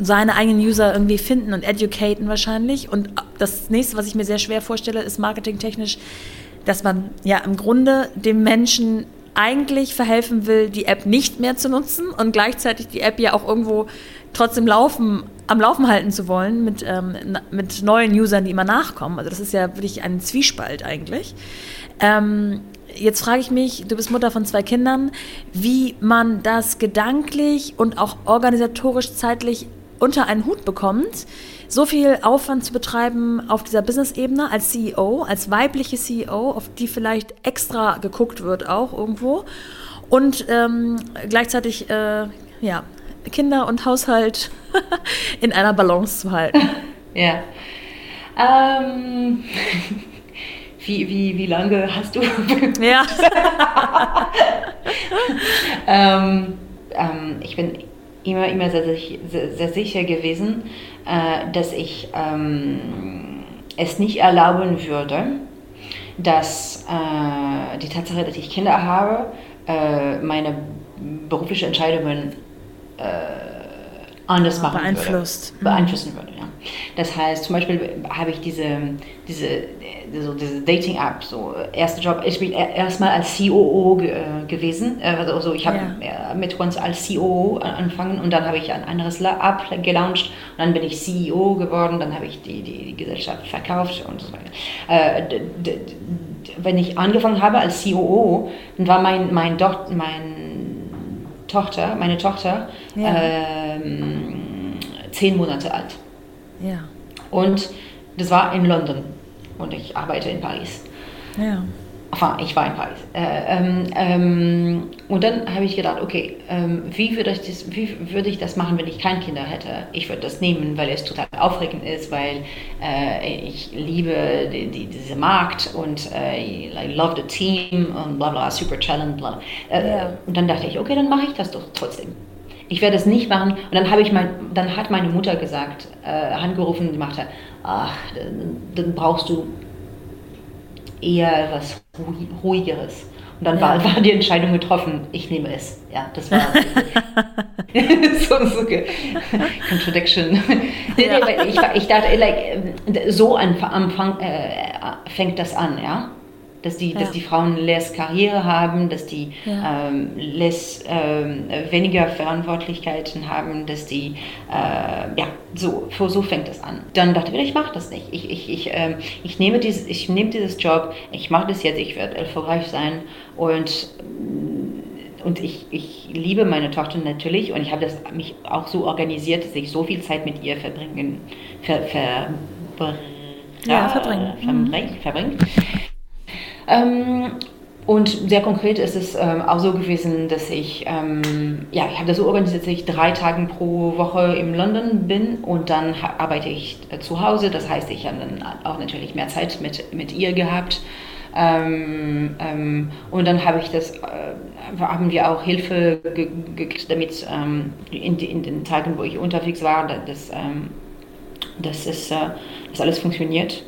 seine eigenen User irgendwie finden und educaten wahrscheinlich. Und das nächste, was ich mir sehr schwer vorstelle, ist marketingtechnisch, dass man ja im Grunde dem Menschen eigentlich verhelfen will, die App nicht mehr zu nutzen und gleichzeitig die App ja auch irgendwo trotzdem laufen, am Laufen halten zu wollen mit, ähm, mit neuen Usern, die immer nachkommen. Also das ist ja wirklich ein Zwiespalt eigentlich. Ähm, jetzt frage ich mich, du bist Mutter von zwei Kindern, wie man das gedanklich und auch organisatorisch zeitlich unter einen Hut bekommt, so viel Aufwand zu betreiben auf dieser Business-Ebene als CEO, als weibliche CEO, auf die vielleicht extra geguckt wird auch irgendwo und ähm, gleichzeitig äh, ja, Kinder und Haushalt in einer Balance zu halten. Ja. Ähm, wie, wie, wie lange hast du? ja. ähm, ähm, ich bin immer, immer sehr, sehr, sehr sicher gewesen, äh, dass ich ähm, es nicht erlauben würde, dass äh, die Tatsache, dass ich Kinder habe, äh, meine beruflichen Entscheidungen äh, anders machen beeinflusst. würde, beeinflussen würde. Ja. Das heißt, zum Beispiel habe ich diese, diese so diese Dating-App, so erster Job. Ich bin erstmal als COO ge gewesen. Also ich habe ja. mit uns als COO angefangen und dann habe ich ein anderes App gelauncht und dann bin ich CEO geworden, dann habe ich die, die, die Gesellschaft verkauft und so weiter. Äh, wenn ich angefangen habe als COO, dann war mein, mein, Doch mein Tochter, meine Tochter ja. ähm, zehn Monate alt. Ja. Und das war in London und ich arbeite in Paris. Ja. Enfin, ich war in Paris. Äh, ähm, ähm, und dann habe ich gedacht, okay, ähm, wie, würde ich das, wie würde ich das machen, wenn ich keine Kinder hätte? Ich würde das nehmen, weil es total aufregend ist, weil äh, ich liebe die, die, diese Markt und äh, I love the team und bla bla, super challenge, bla. Äh, ja. Und dann dachte ich, okay, dann mache ich das doch trotzdem. Ich werde es nicht machen. Und dann ich mein, dann hat meine Mutter gesagt, äh, angerufen und machte, ach, dann brauchst du eher etwas ruhigeres. Und dann war, war, die Entscheidung getroffen, ich nehme es. Ja, das war so, so Contradiction. Ja. ich, ich dachte, like, so am Anfang äh, fängt das an, ja dass die, ja. dass die Frauen less Karriere haben, dass die ja. ähm, less, ähm, weniger Verantwortlichkeiten haben, dass die, äh, ja, so, so fängt das an. Dann dachte ich, ich mache das nicht. Ich, ich, ich, ähm, ich, nehme dieses, ich nehme dieses Job, ich mache das jetzt, ich werde erfolgreich sein und und ich, ich liebe meine Tochter natürlich und ich habe das mich auch so organisiert, dass ich so viel Zeit mit ihr verbringen, ver, ver, ja, verbringen. Verbring, verbring. Ähm, und sehr konkret ist es ähm, auch so gewesen, dass ich, ähm, ja, ich habe das so organisiert, dass ich drei Tage pro Woche in London bin und dann arbeite ich äh, zu Hause. Das heißt, ich habe dann auch natürlich mehr Zeit mit, mit ihr gehabt. Ähm, ähm, und dann habe ich das, äh, haben wir auch Hilfe gekriegt, damit ähm, in, in, den Tagen, wo ich unterwegs war, dass, ähm, dass, es, äh, dass alles funktioniert.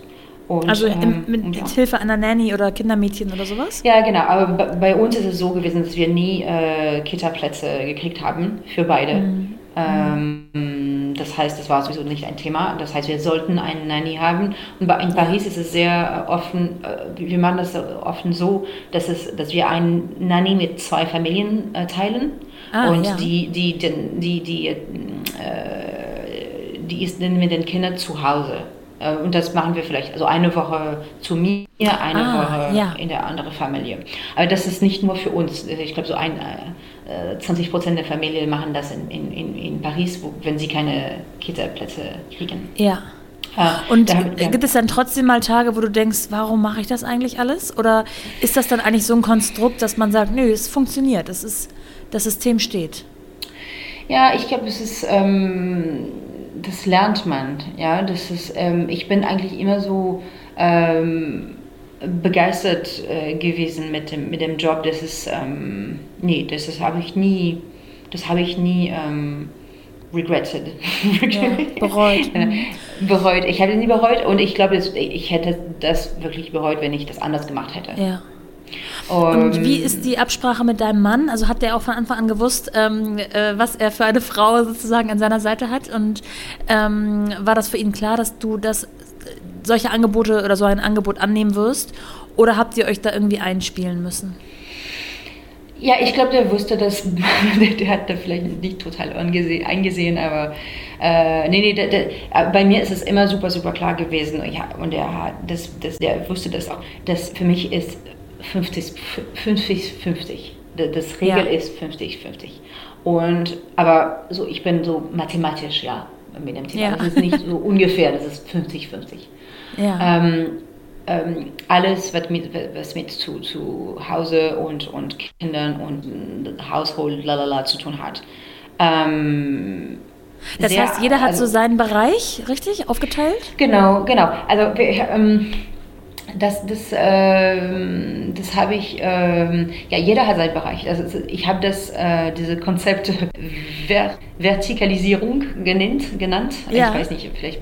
Und, also ähm, mit, ja. Hilfe einer Nanny oder Kindermädchen oder sowas? Ja, genau. Aber bei uns ist es so gewesen, dass wir nie äh, Kita-Plätze gekriegt haben für beide. Mhm. Ähm, das heißt, das war sowieso nicht ein Thema. Das heißt, wir sollten eine Nanny haben. Und in Paris ist es sehr offen, äh, wir machen das offen so, dass, es, dass wir eine Nanny mit zwei Familien äh, teilen. Ah, und ja. die, die, die, die, die, äh, die ist dann mit den Kindern zu Hause. Äh, und das machen wir vielleicht, also eine Woche zu mir, eine ah, Woche ja. in der anderen Familie. Aber das ist nicht nur für uns. Ich glaube, so ein, äh, 20 Prozent der Familie machen das in, in, in Paris, wo, wenn sie keine Kita-Plätze kriegen. Ja. Äh, und da, ja. gibt es dann trotzdem mal Tage, wo du denkst, warum mache ich das eigentlich alles? Oder ist das dann eigentlich so ein Konstrukt, dass man sagt, nö, es funktioniert, es ist, das System steht? Ja, ich glaube, es ist. Ähm, das lernt man. Ja, das ist, ähm, ich bin eigentlich immer so ähm, begeistert äh, gewesen mit dem, mit dem Job. Das ist, ähm, nee, das, das habe ich nie, das habe ich nie ähm, regretted. ja, bereut. bereut. Ich hätte nie bereut und ich glaube, ich hätte das wirklich bereut, wenn ich das anders gemacht hätte. Ja. Und wie ist die Absprache mit deinem Mann? Also hat der auch von Anfang an gewusst, ähm, äh, was er für eine Frau sozusagen an seiner Seite hat? Und ähm, war das für ihn klar, dass du das, solche Angebote oder so ein Angebot annehmen wirst? Oder habt ihr euch da irgendwie einspielen müssen? Ja, ich glaube, der wusste das. der hat da vielleicht nicht total eingesehen, aber äh, nee, nee, der, der, äh, bei mir ist es immer super, super klar gewesen. Ja, und er hat das, das, der wusste das auch. Das für mich ist 50, 50, 50. Das Regel ja. ist 50, 50. Und, aber so, ich bin so mathematisch, ja, mit dem Thema. Ja. Das ist nicht so ungefähr, das ist 50, 50. Ja. Ähm, ähm, alles, was mit, was mit zu, zu Hause und, und Kindern und Haushalt, lalala, zu tun hat. Ähm, das sehr, heißt, jeder hat also, so seinen Bereich, richtig, aufgeteilt? Genau, genau. Also wir, ähm, das, das, äh, das habe ich, äh, ja, jeder hat seinen Bereich. Also ich habe das, äh, diese Konzepte Ver Vertikalisierung genannt. genannt. Ja. Ich weiß nicht, vielleicht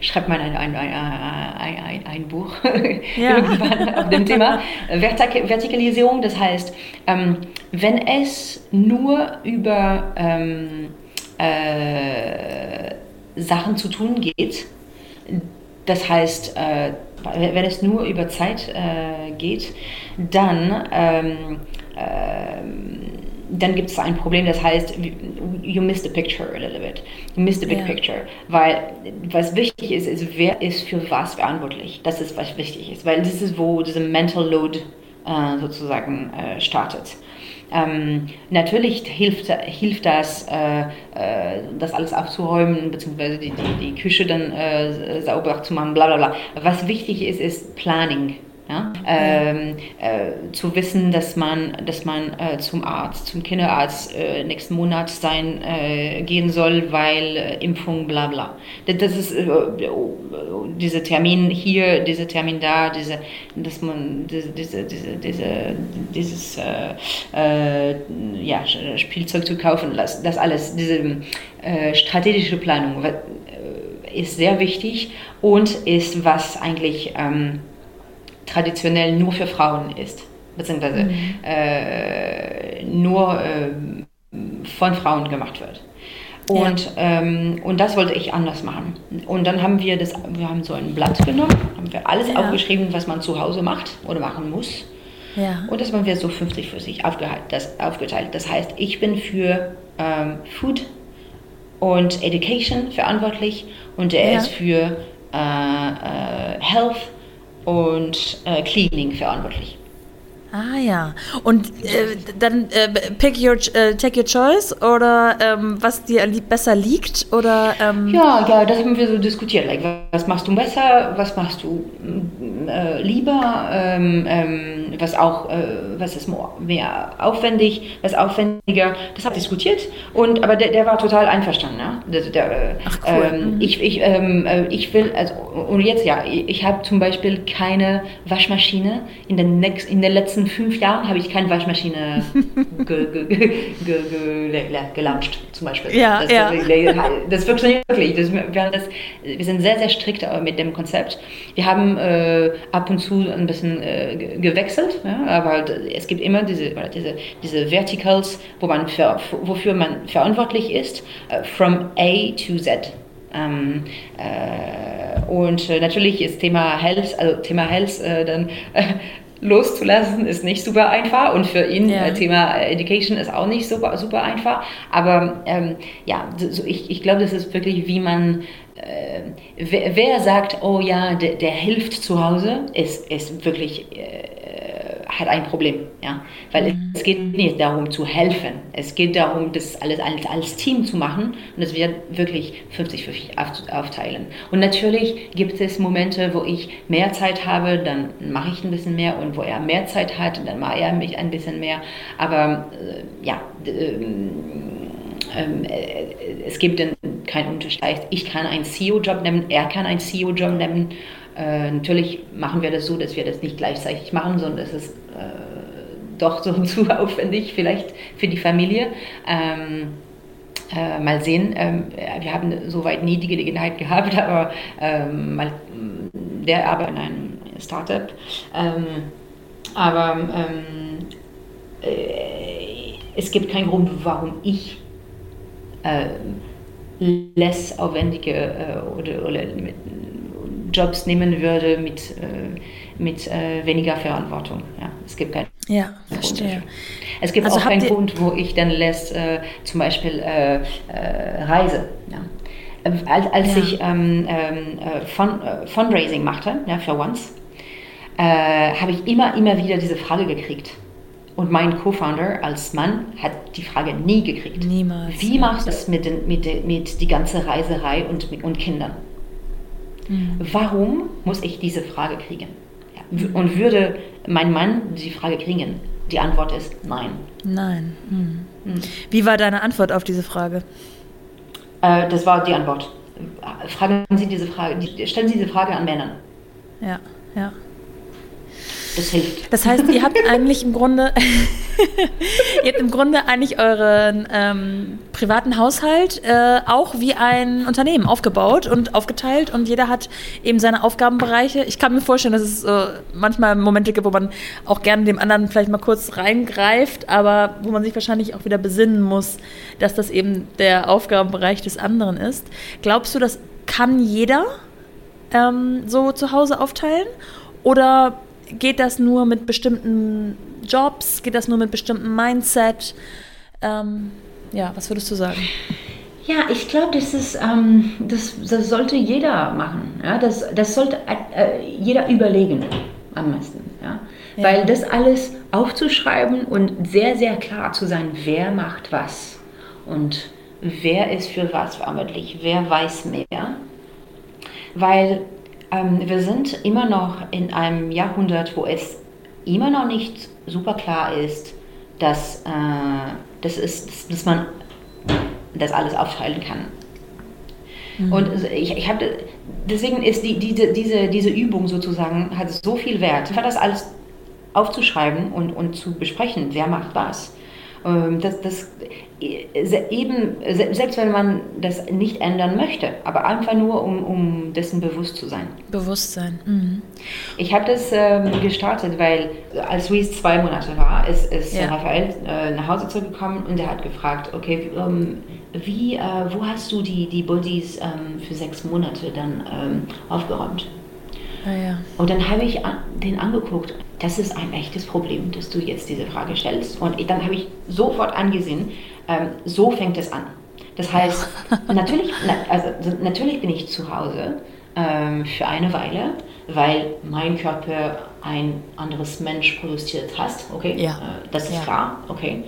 schreibt man ein, ein, ein, ein, Buch ja. irgendwann auf dem Thema. Vertik Vertikalisierung, das heißt, ähm, wenn es nur über ähm, äh, Sachen zu tun geht, das heißt, äh, wenn es nur über Zeit äh, geht, dann, ähm, äh, dann gibt es ein Problem, das heißt, you miss the picture a little bit. You miss the big yeah. picture. Weil was wichtig ist, ist, wer ist für was verantwortlich. Das ist, was wichtig ist. Weil das ist, wo diese Mental Load äh, sozusagen äh, startet. Ähm, natürlich hilft, hilft das, äh, äh, das alles aufzuräumen, beziehungsweise die, die, die Küche dann äh, sauber zu machen, bla bla bla. Was wichtig ist, ist Planning. Ja? Ähm, äh, zu wissen, dass man, dass man äh, zum Arzt, zum Kinderarzt äh, nächsten Monat sein äh, gehen soll, weil äh, Impfung, bla bla. Das ist äh, dieser Termin hier, dieser Termin da, diese, dass man diese, diese, diese, diese dieses ja, Spielzeug zu kaufen, das, das alles, diese strategische Planung ist sehr wichtig und ist was eigentlich ähm, traditionell nur für Frauen ist, beziehungsweise mhm. äh, nur äh, von Frauen gemacht wird. Und, ja. ähm, und das wollte ich anders machen. Und dann haben wir das, wir haben so ein Blatt genommen, haben wir alles ja. aufgeschrieben, was man zu Hause macht oder machen muss. Ja. Und das haben wir so 50 für sich aufgeteilt. Das, aufgeteilt. das heißt, ich bin für ähm, Food und Education verantwortlich und er ist für äh, äh, Health und äh, Cleaning verantwortlich. Ah ja. Und äh, dann äh, pick your, äh, take your choice oder ähm, was dir besser liegt oder? Ähm ja, ja, das haben wir so diskutiert. Like, was machst du besser? Was machst du äh, lieber? Ähm, ähm, was auch, äh, was ist mehr aufwendig? Was aufwendiger? Das wir diskutiert. Und aber der, der war total einverstanden. Ne? Der, der, Ach cool. Ähm, mhm. Ich, ich, ähm, äh, ich will also und jetzt ja, ich, ich habe zum Beispiel keine Waschmaschine in den next, in den letzten fünf Jahren habe ich keine Waschmaschine ge, ge, ge, gelauncht, zum Beispiel. Ja, das, ja. das funktioniert wirklich. Das, wir, das, wir, sind sehr, sehr strikt äh, mit dem Konzept. Wir haben äh, ab und zu ein bisschen äh, gewechselt, ja, aber es gibt immer diese, diese, diese Verticals, wo man für, wofür man verantwortlich ist, uh, from A to Z. Ähm, äh, und äh, natürlich ist Thema Health, also Thema Health äh, dann loszulassen ist nicht super einfach und für ihn ja. Äh, Thema Education ist auch nicht super, super einfach. Aber ähm, ja, so ich, ich glaube, das ist wirklich, wie man, äh, wer, wer, sagt, oh ja, der, der hilft zu Hause, ist, ist wirklich äh, hat ein Problem, ja, weil mhm. es geht nicht darum zu helfen, es geht darum, das alles als, als Team zu machen und es wird wirklich 50-50 aufteilen. Und natürlich gibt es Momente, wo ich mehr Zeit habe, dann mache ich ein bisschen mehr und wo er mehr Zeit hat, dann mache er mich ein bisschen mehr, aber äh, ja, ähm, äh, es gibt keinen Unterschied. Ich kann einen CEO-Job nehmen, er kann einen CEO-Job nehmen äh, natürlich machen wir das so, dass wir das nicht gleichzeitig machen, sondern es ist äh, doch so zu aufwendig vielleicht für die Familie. Ähm, äh, mal sehen, ähm, wir haben soweit nie die Gelegenheit gehabt, aber ähm, mal, der arbeitet in einem Startup. Ähm, aber ähm, äh, es gibt keinen Grund, warum ich äh, less aufwendige äh, oder, oder mit, Jobs nehmen würde mit, äh, mit äh, weniger Verantwortung. Ja, es gibt keinen ja, verstehe. Es gibt also auch keinen Grund, wo ich dann lässt, äh, zum Beispiel äh, äh, Reise. Ja. Ähm, als, als ja. ich ähm, ähm, äh, Fund, Fundraising machte, ja, für Once, habe ich immer, immer wieder diese Frage gekriegt. Und mein Co-Founder als Mann hat die Frage nie gekriegt. Niemals. Wie machst du das mit, den, mit, mit die ganze Reiserei und, und Kindern? Mhm. Warum muss ich diese Frage kriegen? Ja. Und würde mein Mann die Frage kriegen? Die Antwort ist nein. Nein. Mhm. Mhm. Wie war deine Antwort auf diese Frage? Äh, das war die Antwort. Fragen Sie diese Frage, stellen Sie diese Frage an Männern. Ja, ja. Das hilft. Das heißt, ihr habt eigentlich im Grunde, ihr habt im Grunde eigentlich euren ähm, privaten Haushalt äh, auch wie ein Unternehmen aufgebaut und aufgeteilt und jeder hat eben seine Aufgabenbereiche. Ich kann mir vorstellen, dass es äh, manchmal Momente gibt, wo man auch gerne dem anderen vielleicht mal kurz reingreift, aber wo man sich wahrscheinlich auch wieder besinnen muss, dass das eben der Aufgabenbereich des anderen ist. Glaubst du, das kann jeder? ähm, so zu Hause aufteilen? Oder geht das nur mit bestimmten Jobs? Geht das nur mit bestimmtem Mindset? Ähm, ja, was würdest du sagen? Ja, ich glaube, das ist, ähm, das, das sollte jeder machen. Ja? Das, das sollte äh, jeder überlegen am meisten. Ja? ja? Weil das alles aufzuschreiben und sehr, sehr klar zu sein, wer macht was und wer ist für was verantwortlich, wer weiß mehr. Weil ähm, wir sind immer noch in einem Jahrhundert, wo es immer noch nicht super klar ist, dass, äh, das ist, dass man das alles aufteilen kann. Mhm. Und ich, ich habe deswegen ist die, diese, diese, diese Übung sozusagen hat so viel Wert, einfach das alles aufzuschreiben und, und zu besprechen, wer macht was. Ähm, das, das eben, selbst wenn man das nicht ändern möchte, aber einfach nur, um, um dessen bewusst zu sein. Bewusstsein. Mhm. Ich habe das ähm, gestartet, weil als Luis zwei Monate war, ist, ist ja. Raphael äh, nach Hause zurückgekommen und er hat gefragt, okay, ähm, wie, äh, wo hast du die, die Bodies ähm, für sechs Monate dann ähm, aufgeräumt? Ja. Und dann habe ich den angeguckt. Das ist ein echtes Problem, dass du jetzt diese Frage stellst. Und ich, dann habe ich sofort angesehen, ähm, so fängt es an. Das heißt, natürlich, also, natürlich bin ich zu Hause ähm, für eine Weile, weil mein Körper ein anderes Mensch produziert hat. Okay, ja. Äh, das ist ja. klar. Okay.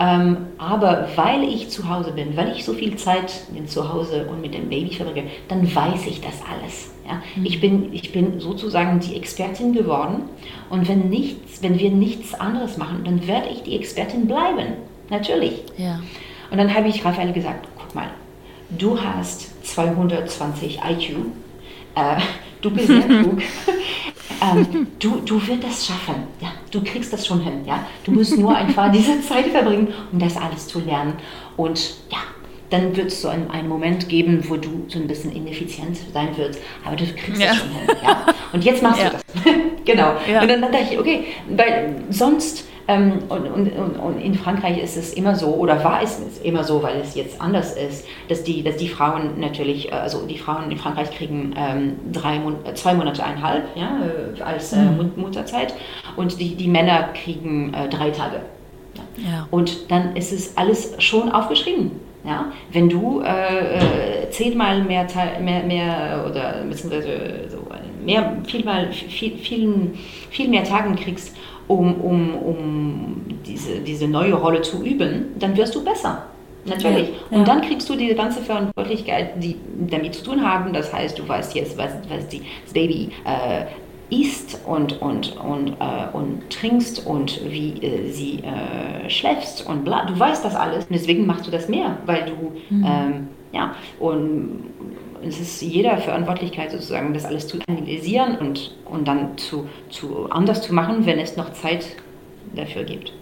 Ähm, aber weil ich zu Hause bin, weil ich so viel Zeit zu Hause und mit dem Baby verbringe, dann weiß ich das alles. Ja? Mhm. Ich, bin, ich bin sozusagen die Expertin geworden und wenn, nichts, wenn wir nichts anderes machen, dann werde ich die Expertin bleiben. Natürlich. Ja. Und dann habe ich Raphael gesagt, guck mal, du hast 220 IQ, äh, du bist sehr klug, ähm, du, du wirst das schaffen, ja, du kriegst das schon hin, ja, du musst nur einfach diese Zeit verbringen, um das alles zu lernen und ja, dann wird es so einen, einen, Moment geben, wo du so ein bisschen ineffizient sein wirst, aber du kriegst ja. das schon hin, ja, und jetzt machst ja. du das, genau, ja. und dann, dann dachte ich, okay, weil sonst ähm, und, und, und, in Frankreich ist es immer so, oder war es immer so, weil es jetzt anders ist, dass die, dass die Frauen natürlich, äh, also die Frauen in Frankreich kriegen ähm, drei, äh, zwei Monate, eineinhalb ja, äh, als äh, mhm. Mutterzeit und die, die Männer kriegen äh, drei Tage. Ja. Und dann ist es alles schon aufgeschrieben. Ja? Wenn du äh, zehnmal mehr, mehr, mehr oder beziehungsweise so mehr, vielmal, viel, viel, viel mehr Tagen kriegst, um, um, um diese, diese neue Rolle zu üben, dann wirst du besser. Natürlich. Ja, und dann kriegst du diese ganze Verantwortlichkeit, die damit zu tun haben. Das heißt, du weißt jetzt, was, was die, das Baby äh, isst und, und, und, äh, und trinkst und wie äh, sie äh, schläfst und bla. Du weißt das alles. Und deswegen machst du das mehr, weil du, mhm. ähm, ja, und es ist jeder Verantwortlichkeit sozusagen, das alles zu analysieren und, und dann zu, zu anders zu machen, wenn es noch Zeit dafür gibt.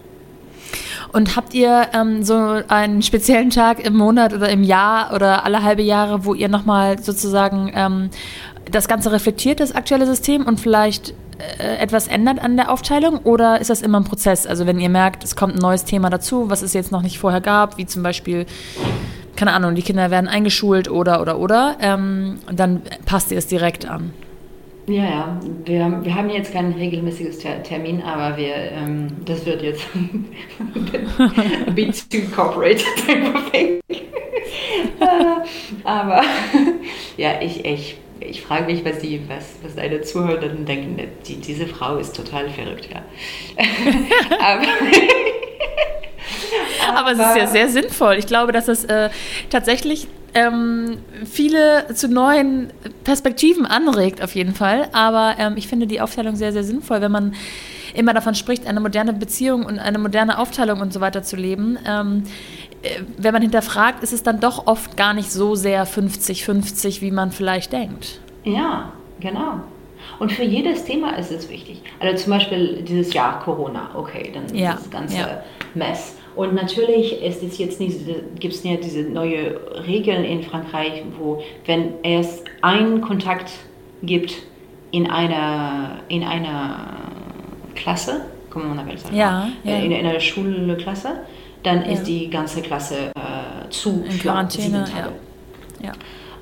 Und habt ihr ähm, so einen speziellen Tag im Monat oder im Jahr oder alle halbe Jahre, wo ihr nochmal sozusagen ähm, das Ganze reflektiert, das aktuelle System und vielleicht äh, etwas ändert an der Aufteilung? Oder ist das immer ein Prozess? Also wenn ihr merkt, es kommt ein neues Thema dazu, was es jetzt noch nicht vorher gab, wie zum Beispiel keine Ahnung, die Kinder werden eingeschult oder, oder, oder, ähm, dann passt ihr es direkt an. Ja, ja, wir, wir haben jetzt kein regelmäßiges Ter Termin, aber wir, ähm, das wird jetzt a bit too corporate type of thing. aber ja, ich, ich, ich frage mich, was, die, was, was deine Zuhörer denken. Die, diese Frau ist total verrückt, ja. aber Aber es ist ja sehr sinnvoll. Ich glaube, dass es äh, tatsächlich ähm, viele zu neuen Perspektiven anregt, auf jeden Fall. Aber ähm, ich finde die Aufteilung sehr, sehr sinnvoll, wenn man immer davon spricht, eine moderne Beziehung und eine moderne Aufteilung und so weiter zu leben. Ähm, äh, wenn man hinterfragt, ist es dann doch oft gar nicht so sehr 50-50, wie man vielleicht denkt. Ja, genau. Und für jedes Thema ist es wichtig. Also zum Beispiel dieses Jahr Corona, okay, dann ja, das ganze ja. Mess. Und natürlich ist es jetzt nicht, gibt es ja diese neue Regeln in Frankreich, wo wenn es einen Kontakt gibt in einer, in einer Klasse, ja, ja. In, in, einer Schulklasse, dann ja. ist die ganze Klasse äh, zu in Quarantäne. Ja.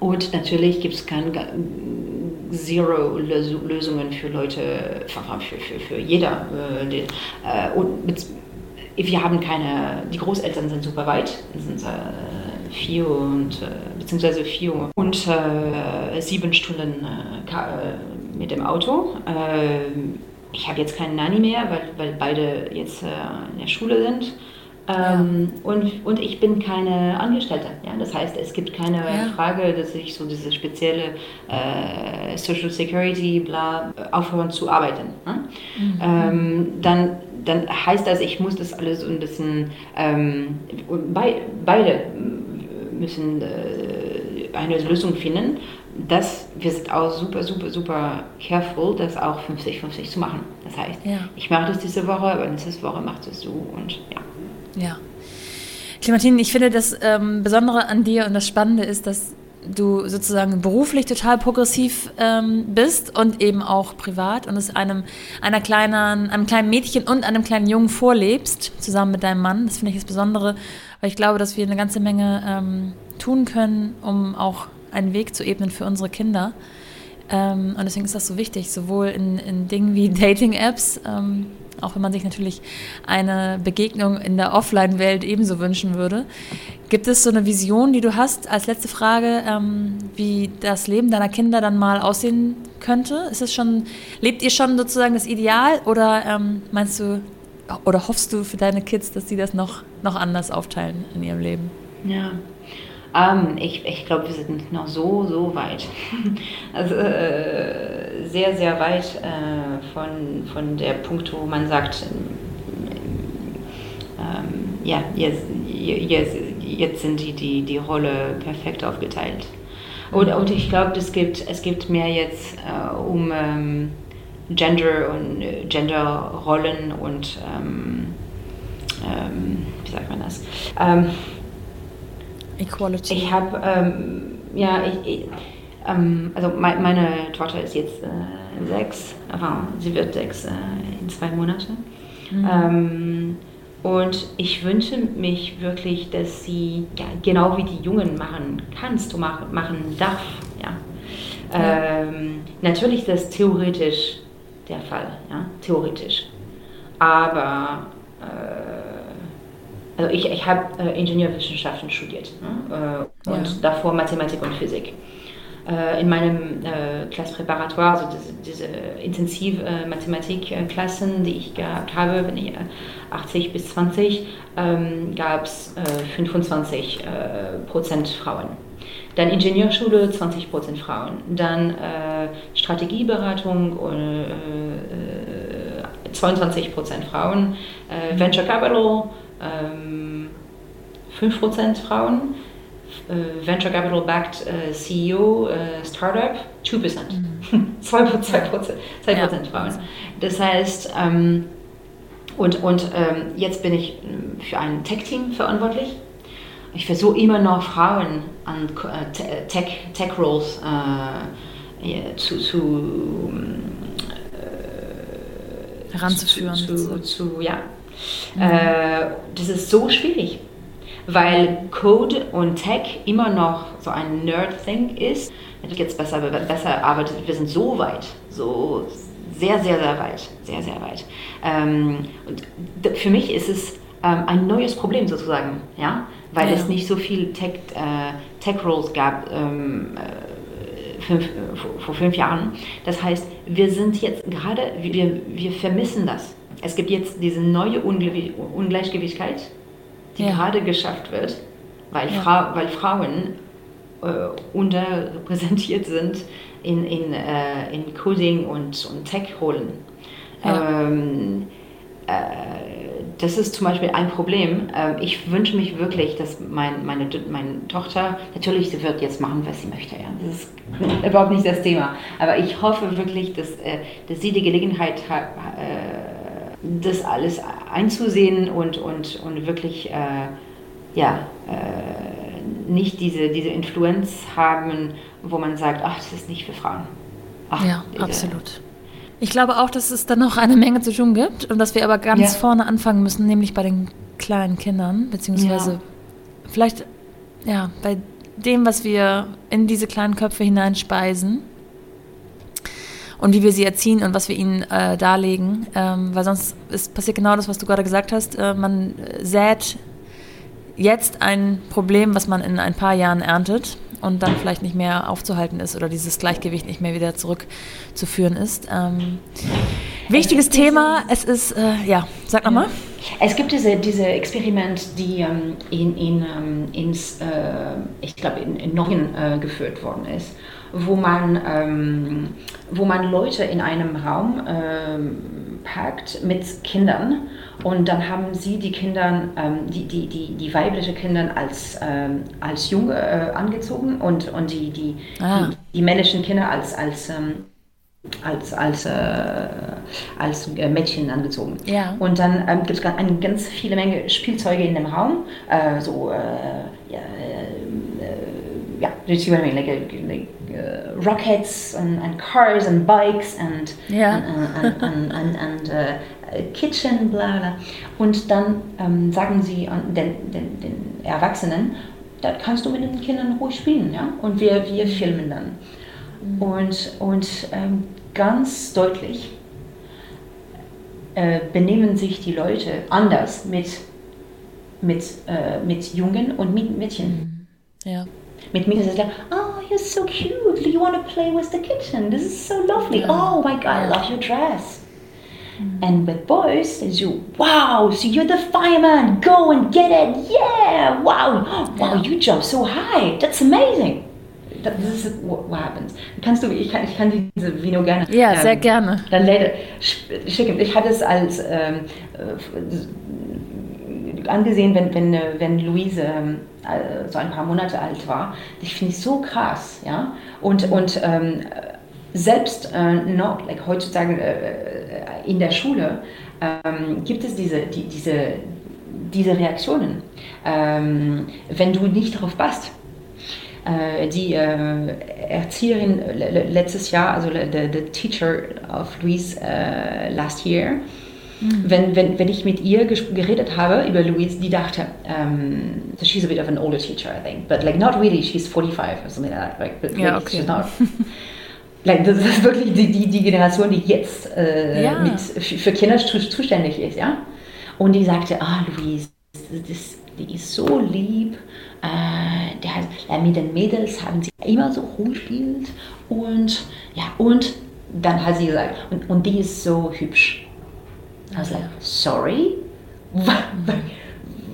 Und natürlich gibt es kein Zero-Lösungen für Leute, für, für, für jeder. Äh, äh, und wir haben keine, die Großeltern sind super weit, sind äh, vier und äh, beziehungsweise vier und äh, sieben Stunden äh, mit dem Auto. ich habe jetzt keinen Nanny mehr, weil, weil beide jetzt in der Schule sind. Ähm, ja. und, und ich bin keine Angestellte. Ja? Das heißt, es gibt keine ja. Frage, dass ich so diese spezielle äh, Social Security bla aufhören zu arbeiten. Ne? Mhm. Ähm, dann, dann heißt das, ich muss das alles ein bisschen, ähm, bei, beide müssen äh, eine Lösung finden. Das, wir sind auch super, super, super careful, das auch 50-50 zu machen. Das heißt, ja. ich mache das diese Woche, aber nächste Woche machst es du und ja. Ja. Clementine, ich finde das ähm, Besondere an dir und das Spannende ist, dass du sozusagen beruflich total progressiv ähm, bist und eben auch privat und es einem einer kleinen, einem kleinen Mädchen und einem kleinen Jungen vorlebst, zusammen mit deinem Mann. Das finde ich das Besondere, weil ich glaube, dass wir eine ganze Menge ähm, tun können, um auch einen Weg zu ebnen für unsere Kinder. Ähm, und deswegen ist das so wichtig, sowohl in, in Dingen wie Dating-Apps, ähm, auch wenn man sich natürlich eine Begegnung in der Offline-Welt ebenso wünschen würde. Gibt es so eine Vision, die du hast, als letzte Frage, ähm, wie das Leben deiner Kinder dann mal aussehen könnte? Ist es schon, lebt ihr schon sozusagen das Ideal oder ähm, meinst du oder hoffst du für deine Kids, dass sie das noch, noch anders aufteilen in ihrem Leben? Ja, ähm, ich ich glaube, wir sind noch so, so weit. also äh, sehr, sehr weit äh, von, von der Punkt, wo man sagt, ähm, ja, jetzt, jetzt, jetzt sind die, die, die Rolle perfekt aufgeteilt. Und, und ich glaube, es gibt, es gibt mehr jetzt äh, um ähm, Gender und äh, Genderrollen und ähm, ähm, wie sagt man das? Equality. Ich habe, ähm, ja, ich, ich ähm, also mein, meine Tochter ist jetzt äh, sechs, aber sie wird sechs äh, in zwei Monaten. Mhm. Ähm, und ich wünsche mich wirklich, dass sie ja, genau wie die Jungen machen kannst, du machen, machen darf. Ja. ja. Ähm, natürlich ist das theoretisch der Fall, ja, theoretisch. Aber äh, also ich, ich habe äh, Ingenieurwissenschaften studiert ne? äh, und ja. davor Mathematik und Physik. Äh, in meinem äh, Classe Préparatoire, also diese, diese intensiv äh, Mathematikklassen, die ich gehabt habe, wenn ich 80 äh, bis 20, ähm, gab es 25 Prozent Frauen. Dann Ingenieurschule 20 Prozent Frauen. Dann Strategieberatung 22 Prozent Frauen. Venture Capital ähm, 5% Frauen. Äh, Venture Capital Backed äh, CEO äh, Startup 2%. Mhm. 2%, 2%, 2 ja. Frauen. Das heißt, ähm, und, und ähm, jetzt bin ich äh, für ein Tech-Team verantwortlich. Ich versuche immer noch Frauen an äh, Tech, Tech Roles äh, zu, zu heranzuführen. Zu, zu, zu, ja, Mhm. Äh, das ist so schwierig, weil Code und Tech immer noch so ein Nerd-Thing ist. Natürlich jetzt besser, besser, aber wir sind so weit, so sehr, sehr, sehr weit, sehr, sehr weit. Ähm, und für mich ist es ähm, ein neues Problem sozusagen, ja, weil ja. es nicht so viel Tech, äh, Tech Roles gab. Ähm, äh, fünf, vor fünf Jahren. Das heißt, wir sind jetzt gerade, wir, wir vermissen das es gibt jetzt diese neue Ungleichgewichtigkeit, die ja. gerade geschafft wird, weil, ja. Fra weil Frauen äh, unterrepräsentiert sind in, in, äh, in Coding und, und Tech-Rollen. Ja. Ähm, äh, das ist zum Beispiel ein Problem. Ähm, ich wünsche mich wirklich, dass mein, meine, meine Tochter, natürlich, sie wird jetzt machen, was sie möchte. Ja. Das ist überhaupt nicht das Thema. Aber ich hoffe wirklich, dass, äh, dass sie die Gelegenheit hat, äh, das alles einzusehen und, und, und wirklich äh, ja, äh, nicht diese, diese Influenz haben, wo man sagt, ach, das ist nicht für Frauen. Ach, ja, diese, absolut. Ich glaube auch, dass es da noch eine Menge zu tun gibt und dass wir aber ganz ja. vorne anfangen müssen, nämlich bei den kleinen Kindern, beziehungsweise ja. vielleicht ja, bei dem, was wir in diese kleinen Köpfe hineinspeisen. Und wie wir sie erziehen und was wir ihnen äh, darlegen. Ähm, weil sonst ist, passiert genau das, was du gerade gesagt hast. Äh, man sät jetzt ein Problem, was man in ein paar Jahren erntet und dann vielleicht nicht mehr aufzuhalten ist oder dieses Gleichgewicht nicht mehr wieder zurückzuführen ist. Ähm, wichtiges Thema, es ist, äh, ja, sag nochmal. Es gibt diese, diese Experiment, die ähm, in, in, ähm, ins, äh, ich glaube, in, in Norwegen äh, geführt worden ist, wo man, ähm, wo man Leute in einem Raum ähm, packt mit Kindern und dann haben sie die Kinder, ähm, die, die, die, die weibliche Kinder als, ähm, als Junge äh, angezogen und, und die, die, ah. die, die, männlichen Kinder als, als, ähm, als, als, äh, als äh, Mädchen angezogen. Ja. Und dann ähm, gibt es eine ganz viele Menge Spielzeuge in dem Raum, äh, so, äh, ja, äh, ja, rockets and, and, cars and bikes and, yeah. and, and, and, and uh, Kitchen, bla bla. Und dann ähm, sagen sie den, den, den Erwachsenen, das kannst du mit den Kindern ruhig spielen, ja? Und wir, wir filmen dann. Mhm. Und, und ähm, ganz deutlich äh, benehmen sich die Leute anders mit, mit, äh, mit Jungen und mit Mädchen. Mhm. Ja. Mit Mädchen ist es like, oh, you're so cute, Do you want to play with the kitchen, this is so lovely, oh my god, I love your dress. Mm. And with boys, it's you, wow, so you're the fireman, go and get it, yeah, wow, wow, you jump so high, that's amazing. Das ist what happens. Kannst du, ich kann, ich kann diese Video gerne. Ja, ähm, sehr gerne. Dann schicken. Ich hatte es als ähm, äh, angesehen, wenn, wenn, wenn Luise ähm, so ein paar Monate alt war. Ich finde es so krass, ja. Und, und ähm, selbst äh, noch, like heutzutage äh, in der Schule, ähm, gibt es diese, die, diese, diese Reaktionen. Ähm, wenn du nicht darauf passt, äh, die äh, Erzieherin letztes Jahr, also the, teacher of Louise last year, mhm. wenn, wenn, wenn ich mit ihr geredet habe über Louise, die dachte, um, ähm, so she's a bit of an older teacher, I think, but like not really, she's 45 or something like that. Like, but yeah, okay. she's not. Das ist wirklich die, die, die Generation, die jetzt äh, ja. mit, für Kinder zuständig ist, ja. Und die sagte, ah, Louise, das, die ist so lieb. Äh, der hat, ja, mit den Mädels haben sie immer so rumgespielt. Und ja, und dann hat sie gesagt, und, und die ist so hübsch. I was like, sorry?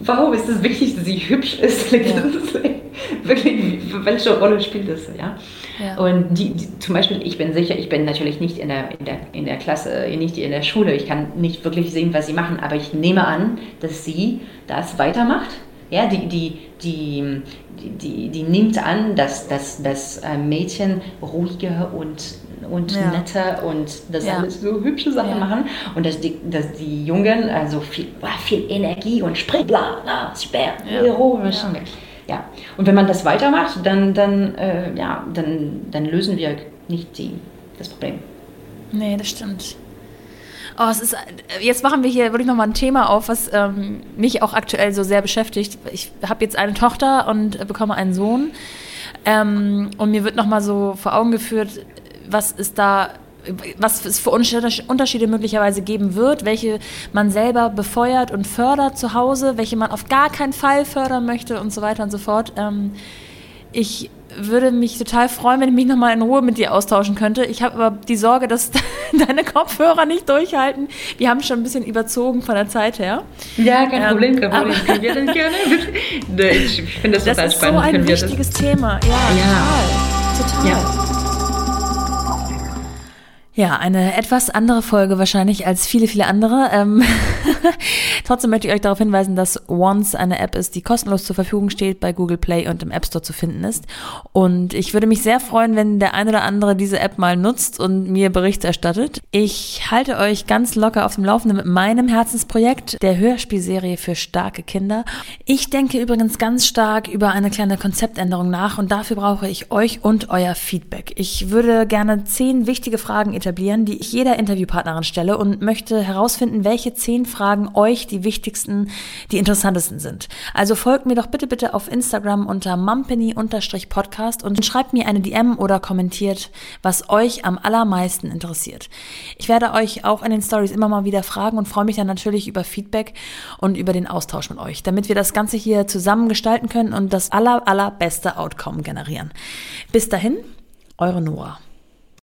Warum ist es wichtig, dass sie hübsch ist? Ja. wirklich, welche Rolle spielt das? Ja? ja. Und die, die, zum Beispiel, ich bin sicher, ich bin natürlich nicht in der, in, der, in der Klasse, nicht in der Schule, ich kann nicht wirklich sehen, was sie machen, aber ich nehme an, dass sie das weitermacht. Ja, die, die, die, die, die nimmt an, dass, dass, dass äh, Mädchen ruhiger und und ja. netter und das ja. alles so hübsche Sachen ja. machen und dass die, dass die Jungen also viel, viel Energie und Spring, bla, bla, super, ja. heroisch. Ja. Ja, und wenn man das weitermacht, dann, dann, äh, ja, dann, dann lösen wir nicht die, das Problem. Nee, das stimmt. Oh, es ist, jetzt machen wir hier wirklich nochmal ein Thema auf, was ähm, mich auch aktuell so sehr beschäftigt. Ich habe jetzt eine Tochter und bekomme einen Sohn. Ähm, und mir wird nochmal so vor Augen geführt, was ist da was es für Unterschiede möglicherweise geben wird, welche man selber befeuert und fördert zu Hause, welche man auf gar keinen Fall fördern möchte und so weiter und so fort. Ähm, ich würde mich total freuen, wenn ich mich nochmal in Ruhe mit dir austauschen könnte. Ich habe aber die Sorge, dass deine Kopfhörer nicht durchhalten. Wir haben schon ein bisschen überzogen von der Zeit her. Ja, kein ähm, Problem, kein Problem. Können wir das gerne? ich finde das total das ist spannend. so ein wichtiges Thema. Ja, ja. total. total. Ja. Ja, eine etwas andere Folge wahrscheinlich als viele, viele andere. Ähm Trotzdem möchte ich euch darauf hinweisen, dass Once eine App ist, die kostenlos zur Verfügung steht, bei Google Play und im App Store zu finden ist. Und ich würde mich sehr freuen, wenn der ein oder andere diese App mal nutzt und mir Bericht erstattet. Ich halte euch ganz locker auf dem Laufenden mit meinem Herzensprojekt, der Hörspielserie für starke Kinder. Ich denke übrigens ganz stark über eine kleine Konzeptänderung nach und dafür brauche ich euch und euer Feedback. Ich würde gerne zehn wichtige Fragen etablieren, die ich jeder Interviewpartnerin stelle und möchte herausfinden, welche zehn Fragen euch die wichtigsten, die interessantesten sind. Also folgt mir doch bitte, bitte auf Instagram unter mumpany-podcast und schreibt mir eine DM oder kommentiert, was euch am allermeisten interessiert. Ich werde euch auch in den Stories immer mal wieder fragen und freue mich dann natürlich über Feedback und über den Austausch mit euch, damit wir das Ganze hier zusammen gestalten können und das aller, allerbeste Outcome generieren. Bis dahin, eure Noah.